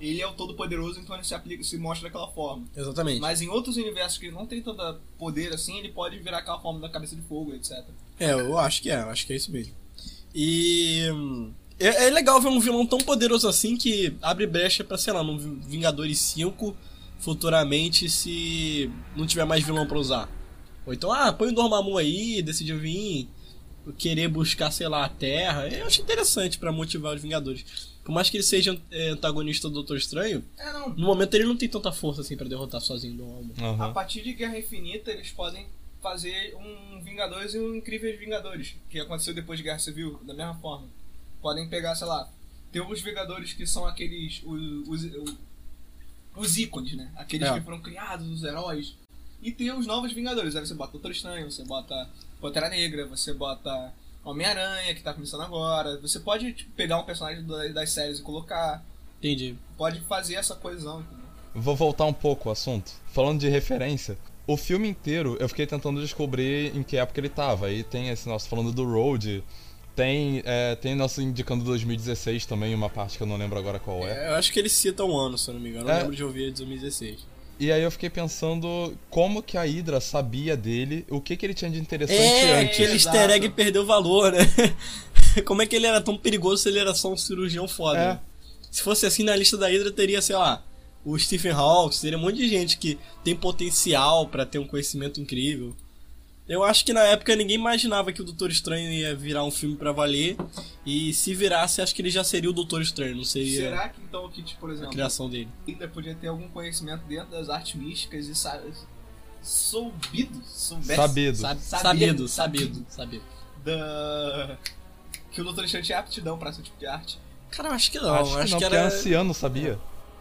[SPEAKER 2] ele é o todo-poderoso, então ele se, aplica, se mostra daquela forma.
[SPEAKER 3] Exatamente.
[SPEAKER 2] Mas em outros universos que ele não tem tanto poder assim, ele pode virar aquela forma da cabeça de fogo, etc.
[SPEAKER 3] É, eu acho que é, eu acho que é isso mesmo. E. É, é legal ver um vilão tão poderoso assim que abre brecha pra, sei lá, num Vingadores 5 futuramente se não tiver mais vilão pra usar. Ou então, ah, põe o Dormammu aí, decidiu vir querer buscar, sei lá, a Terra. Eu acho interessante pra motivar os Vingadores. Por mais que ele seja é, antagonista do Doutor Estranho,
[SPEAKER 2] É, não.
[SPEAKER 3] no momento ele não tem tanta força assim pra derrotar sozinho o Dormammu.
[SPEAKER 4] Aham.
[SPEAKER 2] A partir de Guerra Infinita, eles podem fazer um Vingadores e um Incríveis Vingadores, que aconteceu depois de Guerra Civil, da mesma forma. Podem pegar, sei lá, tem os Vingadores que são aqueles. Os, os, os, os ícones, né? Aqueles
[SPEAKER 3] É.
[SPEAKER 2] que foram criados, os heróis. E tem os novos Vingadores. Aí você bota Doutor Estranho, você bota Pantera Negra, você bota Homem-Aranha, que tá começando agora. Você pode tipo, pegar um personagem da- das séries e colocar.
[SPEAKER 3] Entendi.
[SPEAKER 2] Pode fazer essa coesão?
[SPEAKER 4] Vou voltar um pouco ao assunto. Falando de referência, o filme inteiro eu fiquei tentando descobrir em que época ele tava. Aí tem esse nosso falando do Road, tem, é, tem nosso indicando 2016 também, uma parte que eu não lembro agora qual é.
[SPEAKER 3] É, eu acho que ele cita um ano, se eu não me engano. Eu
[SPEAKER 4] É.
[SPEAKER 3] lembro de ouvir ele de 2016.
[SPEAKER 4] E aí eu fiquei pensando como que a Hydra sabia dele, o que que ele tinha de interessante
[SPEAKER 3] É,
[SPEAKER 4] antes.
[SPEAKER 3] aquele
[SPEAKER 2] Exato.
[SPEAKER 3] easter egg perdeu valor, né? Como é que ele era tão perigoso se ele era só um cirurgião foda?
[SPEAKER 4] É.
[SPEAKER 3] né? Se fosse assim na lista da Hydra, teria, sei lá, o Stephen Hawking, teria um monte de gente que tem potencial pra ter um conhecimento incrível. Eu acho que na época ninguém imaginava que o Doutor Estranho ia virar um filme pra valer. E se virasse, acho que ele já seria o Doutor Estranho, não seria
[SPEAKER 2] Será que então que, tipo, por
[SPEAKER 3] a
[SPEAKER 2] exemplo,
[SPEAKER 3] criação dele.
[SPEAKER 2] ainda podia ter algum conhecimento dentro das artes místicas e sa soubido, soubesse,
[SPEAKER 4] Sabido.
[SPEAKER 3] Sabe-
[SPEAKER 2] Sabido.
[SPEAKER 3] sabido, sabido, sabido.
[SPEAKER 2] da que o Doutor Estranho tinha aptidão pra esse tipo de arte.
[SPEAKER 3] Cara, eu acho que não.
[SPEAKER 4] acho que
[SPEAKER 3] acho
[SPEAKER 4] não,
[SPEAKER 3] que
[SPEAKER 4] porque
[SPEAKER 3] era.
[SPEAKER 4] anciano sabia.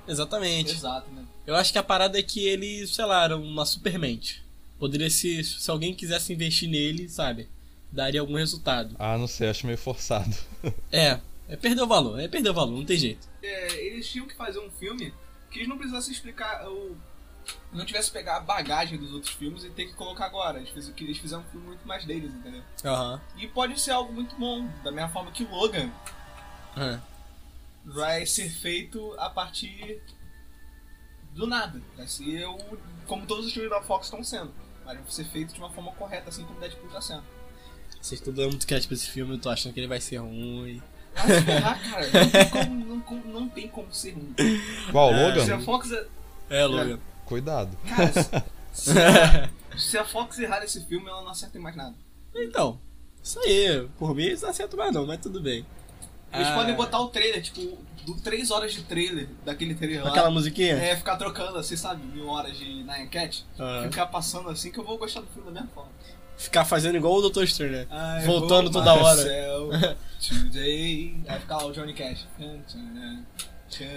[SPEAKER 3] Exatamente.
[SPEAKER 2] Exato, né?
[SPEAKER 3] Eu acho que a parada é que ele, sei lá, era uma supermente. Poderia ser, se alguém quisesse investir nele, sabe? Daria algum resultado.
[SPEAKER 4] Ah, não sei, acho meio forçado.
[SPEAKER 3] É, é perder o valor, é perder o valor, não tem jeito.
[SPEAKER 2] É, eles tinham que fazer um filme que eles não precisassem explicar o não tivesse que pegar a bagagem dos outros filmes e ter que colocar agora. Eles fizeram, eles fizeram um filme muito mais deles, entendeu?
[SPEAKER 3] Aham.
[SPEAKER 2] E pode ser algo muito bom, da mesma forma que Logan
[SPEAKER 3] É.
[SPEAKER 2] vai ser feito a partir do nada. Vai ser o, como todos os filmes da Fox estão sendo. Mas vai ser feito de uma forma correta, assim como Deadpool tá sendo.
[SPEAKER 3] Vocês estão dando muito crédito pra esse filme, eu tô achando que ele vai ser ruim.
[SPEAKER 2] Ferrar, cara. Não tem como, não, não tem como ser ruim.
[SPEAKER 4] Qual,
[SPEAKER 3] É,
[SPEAKER 2] Se a
[SPEAKER 4] Logan?
[SPEAKER 2] Fox. é-
[SPEAKER 3] É, Logan.
[SPEAKER 4] Cuidado.
[SPEAKER 2] Cara, se, se a, se a Fox errar esse filme, ela não acerta em mais nada.
[SPEAKER 3] Então, isso aí. Por mim eles não acertam mais não, mas tudo bem.
[SPEAKER 2] Eles
[SPEAKER 3] Ah,
[SPEAKER 2] podem botar o trailer, tipo, do 3 horas de trailer daquele trailer lá.
[SPEAKER 3] Aquela musiquinha?
[SPEAKER 2] É, ficar trocando, assim, sabe, mil horas de Nine Cat.
[SPEAKER 3] Ah.
[SPEAKER 2] Ficar passando assim que eu vou gostar do filme da mesma forma.
[SPEAKER 3] Ficar fazendo igual o Doutor Estranho, né?
[SPEAKER 2] I
[SPEAKER 3] Voltando toda hora.
[SPEAKER 2] Today. Aí fica lá o Johnny Cash.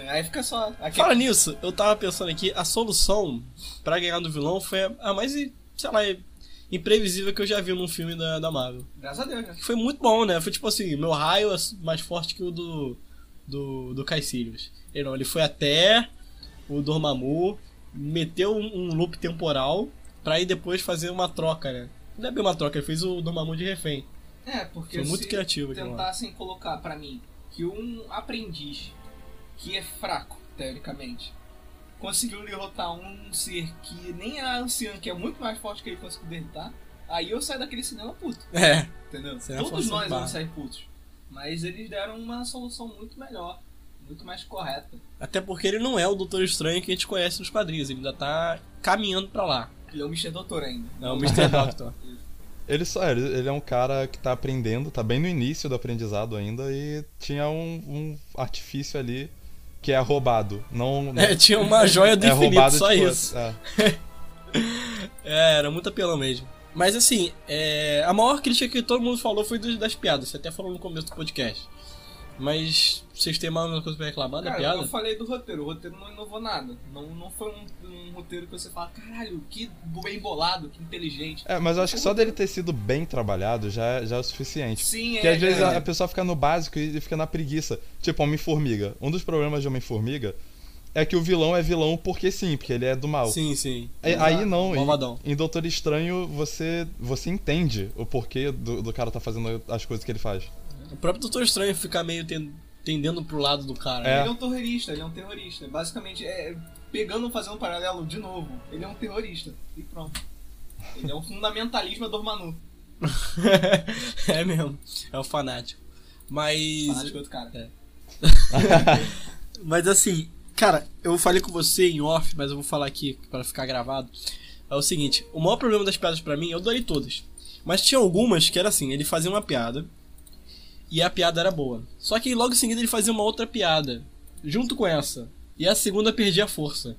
[SPEAKER 2] Aí fica só. Aquele...
[SPEAKER 3] Fala nisso, eu tava pensando aqui, a solução pra ganhar do vilão foi a- a mais, sei lá, imprevisível que eu já vi num filme da, da Marvel.
[SPEAKER 2] Graças a Deus, né?
[SPEAKER 3] Que foi muito bom, né? Foi tipo assim, meu raio é mais forte que o do do, do Caecilius. Ele não, ele foi até o Dormammu, meteu um, um loop temporal pra ir depois fazer uma troca, né? Não é bem uma troca, ele fez o Dormammu de refém.
[SPEAKER 2] É, porque
[SPEAKER 3] Foi muito
[SPEAKER 2] se
[SPEAKER 3] criativo
[SPEAKER 2] tentassem colocar pra mim que um aprendiz que é fraco, teoricamente, conseguiu derrotar um ser que nem a anciã, que é muito mais forte que ele conseguiu derrotar, aí eu saio daquele cinema puto,
[SPEAKER 3] É.
[SPEAKER 2] entendeu?
[SPEAKER 3] A
[SPEAKER 2] Todos nós
[SPEAKER 3] de
[SPEAKER 2] vamos sair putos. Mas eles deram uma solução muito melhor, muito mais correta.
[SPEAKER 3] Até porque ele não é o Doutor Estranho que a gente conhece nos quadrinhos, ele ainda tá caminhando pra lá.
[SPEAKER 2] Ele é o Mr. Doutor ainda.
[SPEAKER 3] É o Mr. Doctor.
[SPEAKER 4] Ele só ele, ele é um cara que tá aprendendo, tá bem no início do aprendizado ainda e tinha um, um artifício ali que é roubado. Não, não-
[SPEAKER 3] É, tinha uma joia do
[SPEAKER 4] é
[SPEAKER 3] infinito,
[SPEAKER 4] roubado
[SPEAKER 3] só
[SPEAKER 4] tipo,
[SPEAKER 3] isso.
[SPEAKER 4] é.
[SPEAKER 3] É, era muito apelão mesmo. Mas assim, é, a maior crítica que todo mundo falou foi das piadas. Você até falou no começo do podcast. Mas vocês têm mais alguma coisa pra reclamar da piada?
[SPEAKER 2] eu falei do roteiro, o roteiro não inovou nada. Não, não foi um, um roteiro que você fala, caralho, que bem bolado, que inteligente.
[SPEAKER 4] É, mas eu acho que só dele ter sido bem trabalhado já, é- já é o suficiente.
[SPEAKER 2] Sim,
[SPEAKER 4] Porque
[SPEAKER 2] é.
[SPEAKER 4] às vezes
[SPEAKER 2] é.
[SPEAKER 4] a, pessoa fica no básico e fica na preguiça. Tipo, Homem-Formiga. Um dos problemas de Homem-Formiga é que o vilão é vilão porque sim, porque ele é do mal.
[SPEAKER 3] Sim, sim.
[SPEAKER 4] É, Aí não, em, em Doutor Estranho você, você entende o porquê do, do cara tá fazendo as coisas que ele faz.
[SPEAKER 3] O próprio Doutor Estranho fica meio ten- tendendo pro lado do cara.
[SPEAKER 4] É.
[SPEAKER 3] né?
[SPEAKER 2] Ele é um terrorista, ele é um terrorista. Basicamente, é, pegando, fazendo um paralelo de novo, ele é um terrorista. E pronto. Ele é um fundamentalismo do Manu.
[SPEAKER 3] é mesmo. É o fanático. Mas.
[SPEAKER 2] Fanático outro cara.
[SPEAKER 3] É. Mas assim, cara, eu falei com você em off, mas eu vou falar aqui para ficar gravado. é o seguinte: o maior problema das piadas pra mim, eu adorei todas. Mas tinha algumas que era assim: ele fazia uma piada e a piada era boa. Só que logo em seguida ele fazia uma outra piada junto com essa. E a segunda perdia a força.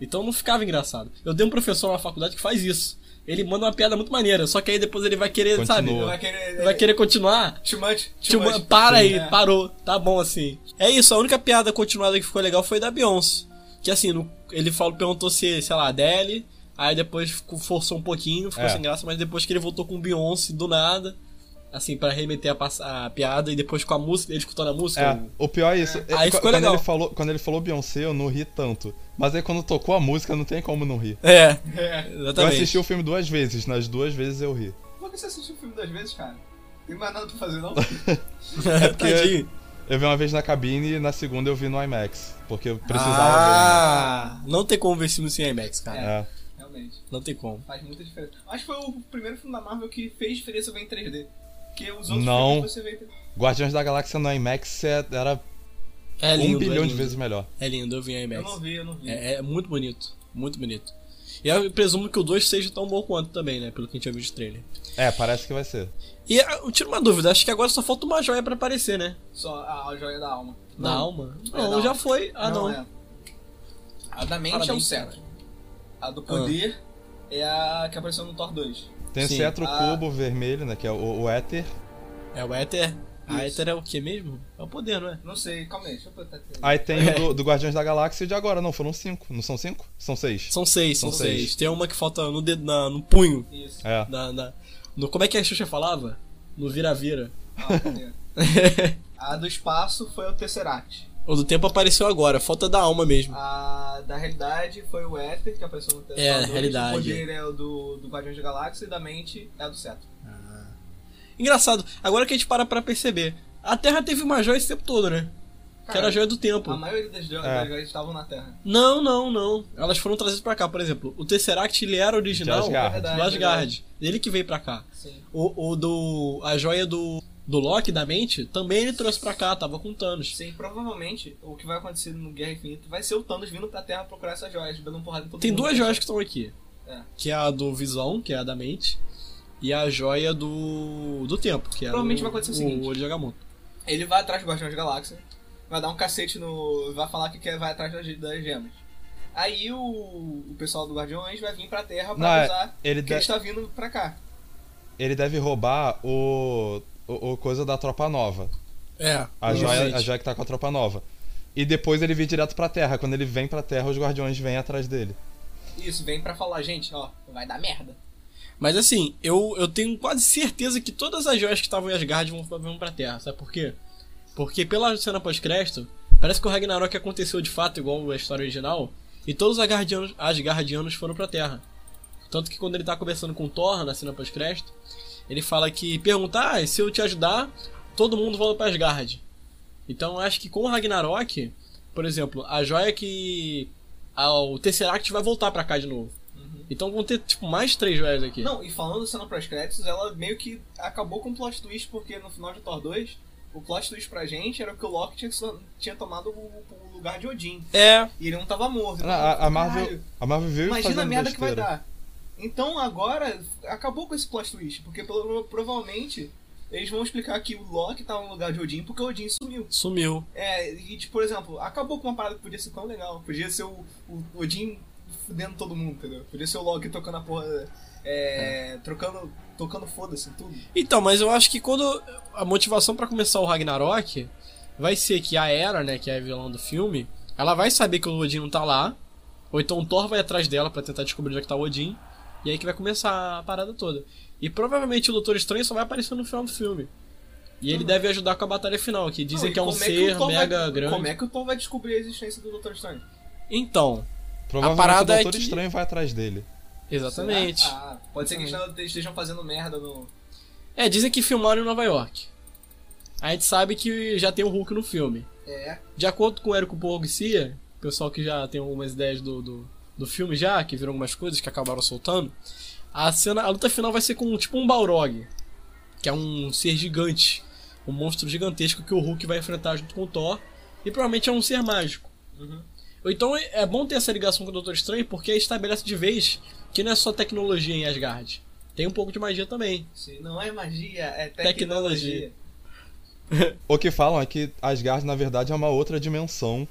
[SPEAKER 3] Então não ficava engraçado. Eu tenho um professor na faculdade que faz isso. Ele manda uma piada muito maneira, só que aí depois ele vai querer, sabe?
[SPEAKER 4] Continua.
[SPEAKER 2] Vai querer.
[SPEAKER 3] Vai querer continuar.
[SPEAKER 2] Too much, too much.
[SPEAKER 3] para aí,
[SPEAKER 2] É.
[SPEAKER 3] parou, tá bom assim. É isso, a única piada continuada que ficou legal foi da Beyoncé. Que assim, no- ele falou, perguntou se, sei lá, Adele, aí depois ficou- forçou um pouquinho, ficou
[SPEAKER 4] É.
[SPEAKER 3] sem graça, mas depois que ele voltou com Beyoncé do nada, assim, pra remeter a, a piada e depois com a música, ele escutando a música.
[SPEAKER 4] É,
[SPEAKER 3] o-
[SPEAKER 4] o pior é isso. É,
[SPEAKER 3] Aí
[SPEAKER 4] qu-
[SPEAKER 3] ficou
[SPEAKER 4] quando
[SPEAKER 3] legal.
[SPEAKER 4] Ele falou, quando ele falou Beyoncé, eu não ri tanto. Mas aí quando tocou a música, não tem como não rir.
[SPEAKER 3] É,
[SPEAKER 2] É.
[SPEAKER 4] Eu
[SPEAKER 3] exatamente.
[SPEAKER 4] assisti o filme duas vezes, nas duas vezes eu ri.
[SPEAKER 2] Por que você assistiu o filme duas vezes, cara? Tem mais nada pra fazer, não?
[SPEAKER 3] É, Tadinho.
[SPEAKER 4] Eu vi uma vez na cabine e na segunda eu vi no IMAX. Porque eu precisava
[SPEAKER 3] Ah, não tem como ver filme sem IMAX, cara.
[SPEAKER 4] ver. É.
[SPEAKER 2] Realmente.
[SPEAKER 3] Não tem como.
[SPEAKER 2] Faz muita diferença. Acho que foi o primeiro filme da Marvel que fez diferença ver em 3D. Porque os outros
[SPEAKER 4] Não.
[SPEAKER 2] filmes você vê em 3D.
[SPEAKER 4] Guardiões da Galáxia no IMAX é- era
[SPEAKER 3] É lindo,
[SPEAKER 4] um bilhão
[SPEAKER 3] é
[SPEAKER 4] de vezes melhor.
[SPEAKER 3] É lindo, eu vi em
[SPEAKER 2] Eu
[SPEAKER 3] IMAX.
[SPEAKER 2] não vi, eu não vi.
[SPEAKER 3] É, é muito bonito, muito bonito. E eu presumo que o 2 seja tão bom quanto também, né? Pelo que a gente já viu de trailer.
[SPEAKER 4] É, parece que vai ser.
[SPEAKER 3] E ah, eu tiro uma dúvida, acho que agora só falta uma joia pra aparecer, né?
[SPEAKER 2] Só a, a joia da alma.
[SPEAKER 3] Da
[SPEAKER 2] Não.
[SPEAKER 3] alma?
[SPEAKER 2] É,
[SPEAKER 3] Não,
[SPEAKER 2] da
[SPEAKER 3] já
[SPEAKER 2] alma.
[SPEAKER 3] foi. Ah, não.
[SPEAKER 2] é. A da mente é o
[SPEAKER 3] Parabéns,
[SPEAKER 2] cetro. A do poder é a que apareceu no Thor 2.
[SPEAKER 4] Tem o
[SPEAKER 3] Sim.
[SPEAKER 4] cetro
[SPEAKER 2] Ah.
[SPEAKER 4] cubo vermelho, né? Que é o, o éter.
[SPEAKER 3] É o Éter. A
[SPEAKER 2] Isso.
[SPEAKER 3] Éter é o que mesmo? É o poder, não é?
[SPEAKER 2] Não sei, calma aí, deixa eu botar aqui.
[SPEAKER 4] Aí tem o do, do Guardiões da Galáxia de agora. Não, foram cinco. Não são cinco? São seis.
[SPEAKER 3] São seis, são,
[SPEAKER 4] São
[SPEAKER 3] seis.
[SPEAKER 4] seis.
[SPEAKER 3] Tem uma que falta no dedo, na- no punho.
[SPEAKER 2] Isso.
[SPEAKER 4] É.
[SPEAKER 3] Na, na- no, como é que a Xuxa falava? No vira-vira.
[SPEAKER 2] Ah, a do espaço foi o Tesseract.
[SPEAKER 3] O do tempo apareceu agora, falta da alma mesmo.
[SPEAKER 2] A da realidade foi o Éter, que apareceu no Thor
[SPEAKER 3] É,
[SPEAKER 2] 2.
[SPEAKER 3] realidade.
[SPEAKER 2] O poder é o do, do Guardiões da Galáxia e da mente é a do cetro.
[SPEAKER 3] Engraçado, agora que a gente para pra perceber, a Terra teve uma joia esse tempo todo, né? que era a joia do tempo.
[SPEAKER 2] A maioria das, jo
[SPEAKER 4] É.
[SPEAKER 2] das joias estavam na Terra.
[SPEAKER 3] Não, não, não. Elas foram trazidas pra cá, por exemplo. O Tesseract ele era original
[SPEAKER 4] De Asgard.
[SPEAKER 3] do
[SPEAKER 2] Verdade,
[SPEAKER 3] Asgard. Ele que veio pra cá.
[SPEAKER 2] Sim.
[SPEAKER 3] O, o do. A joia do. Do Loki, da mente, também ele trouxe pra cá, tava com Thanos.
[SPEAKER 2] Sim, provavelmente o que vai acontecer no Guerra Infinita vai ser o Thanos vindo pra Terra procurar essas joias, dando um porrada em todo
[SPEAKER 3] Tem
[SPEAKER 2] mundo.
[SPEAKER 3] duas joias que estão aqui.
[SPEAKER 2] É.
[SPEAKER 3] Que é a do Visão, que é a da mente. E a joia do. do tempo, que é
[SPEAKER 2] Provavelmente
[SPEAKER 3] o,
[SPEAKER 2] vai acontecer o seguinte.
[SPEAKER 3] olho de Agamotto.
[SPEAKER 2] Ele vai atrás do Guardiões da Galáxia, vai dar um cacete no. vai falar que quer, vai atrás das, das gemas. Aí o, o pessoal do Guardiões vai vir pra Terra pra
[SPEAKER 4] Não, é-
[SPEAKER 2] avisar
[SPEAKER 4] ele
[SPEAKER 2] que
[SPEAKER 4] de-
[SPEAKER 2] ele está vindo pra cá.
[SPEAKER 4] Ele deve roubar o, o, o coisa da tropa nova.
[SPEAKER 3] É.
[SPEAKER 4] A joia, a joia que tá com a tropa nova. E depois ele vir direto pra Terra. Quando ele vem pra Terra, os guardiões vêm atrás dele.
[SPEAKER 2] Isso, vem pra falar, gente, ó, vai dar merda.
[SPEAKER 3] Mas assim, eu, eu tenho quase certeza que todas as joias que estavam em Asgard vão, vão pra Terra. Sabe por quê? Porque pela cena pós-crédito, parece que o Ragnarok aconteceu de fato igual a história original. E todos os Asgardianos, Asgardianos foram pra Terra. Tanto que quando ele tá conversando com o Thor na cena pós-crédito, ele fala que perguntar, ah, se eu te ajudar, todo mundo volta pra Asgard. Então eu acho que com o Ragnarok, por exemplo, a joia que. o Tesseract vai voltar pra cá de novo. Então vão ter, tipo, mais três joias aqui.
[SPEAKER 2] Não, e falando cena pós-créditos, ela meio que acabou com o plot twist, porque no final de Thor 2, o plot twist pra gente era que o Loki tinha, tinha tomado o, o lugar de Odin.
[SPEAKER 3] É,
[SPEAKER 2] E ele não tava morto.
[SPEAKER 4] Ah, A, a Marvel, a Marvel veio
[SPEAKER 2] Imagina a merda que vai
[SPEAKER 4] besteira.
[SPEAKER 2] dar. Então agora acabou com esse plot twist, porque prova- provavelmente eles vão explicar que o Loki tava no lugar de Odin porque o Odin sumiu.
[SPEAKER 3] sumiu.
[SPEAKER 2] É, e tipo, por exemplo, acabou com uma parada que podia ser tão legal. Podia ser o, o Odin fudendo todo mundo, entendeu? Podia ser o Loki tocando a porra. É, trocando. tocando foda-se tudo.
[SPEAKER 3] Então, mas eu acho que quando a motivação pra começar o Ragnarok vai ser que a Hera, né, que é a vilã do filme, ela vai saber que o Odin não tá lá, ou então o Thor vai atrás dela pra tentar descobrir onde é que tá o Odin, e aí que vai começar a parada toda. E provavelmente o Doutor Estranho só vai aparecer no final do filme. E ele deve ajudar com a batalha final, que dizem
[SPEAKER 2] Não,
[SPEAKER 3] que é um
[SPEAKER 2] como
[SPEAKER 3] ser
[SPEAKER 2] Thor
[SPEAKER 3] mega
[SPEAKER 2] vai,
[SPEAKER 3] grande.
[SPEAKER 2] Como é que o Thor vai descobrir a existência do Doutor Estranho?
[SPEAKER 3] Então,
[SPEAKER 4] Provavelmente
[SPEAKER 3] parada
[SPEAKER 4] o
[SPEAKER 3] é
[SPEAKER 4] Doutor
[SPEAKER 3] que-
[SPEAKER 4] Estranho vai atrás dele.
[SPEAKER 3] exatamente.
[SPEAKER 2] Ah, pode ser que eles não- estejam fazendo merda no.
[SPEAKER 3] É, dizem que filmaram em Nova York. A gente sabe que já tem o Hulk no filme.
[SPEAKER 2] É.
[SPEAKER 3] De acordo com o Érico Borgcia, pessoal que já tem algumas ideias do, do, do filme já, que viram algumas coisas que acabaram soltando, a cena, a luta final vai ser com tipo um Balrog, que é um ser gigante, um monstro gigantesco que o Hulk vai enfrentar junto com o Thor, e provavelmente é um ser mágico.
[SPEAKER 2] Uhum.
[SPEAKER 3] Ou então é bom ter essa ligação com o Doutor Estranho porque estabelece de vez que não é só tecnologia em Asgard. Tem um pouco de magia também.
[SPEAKER 2] Sim, não é magia, é
[SPEAKER 3] Tecnologia.
[SPEAKER 2] tecnologia.
[SPEAKER 4] O que falam é que Asgard, na verdade, é uma outra dimensão.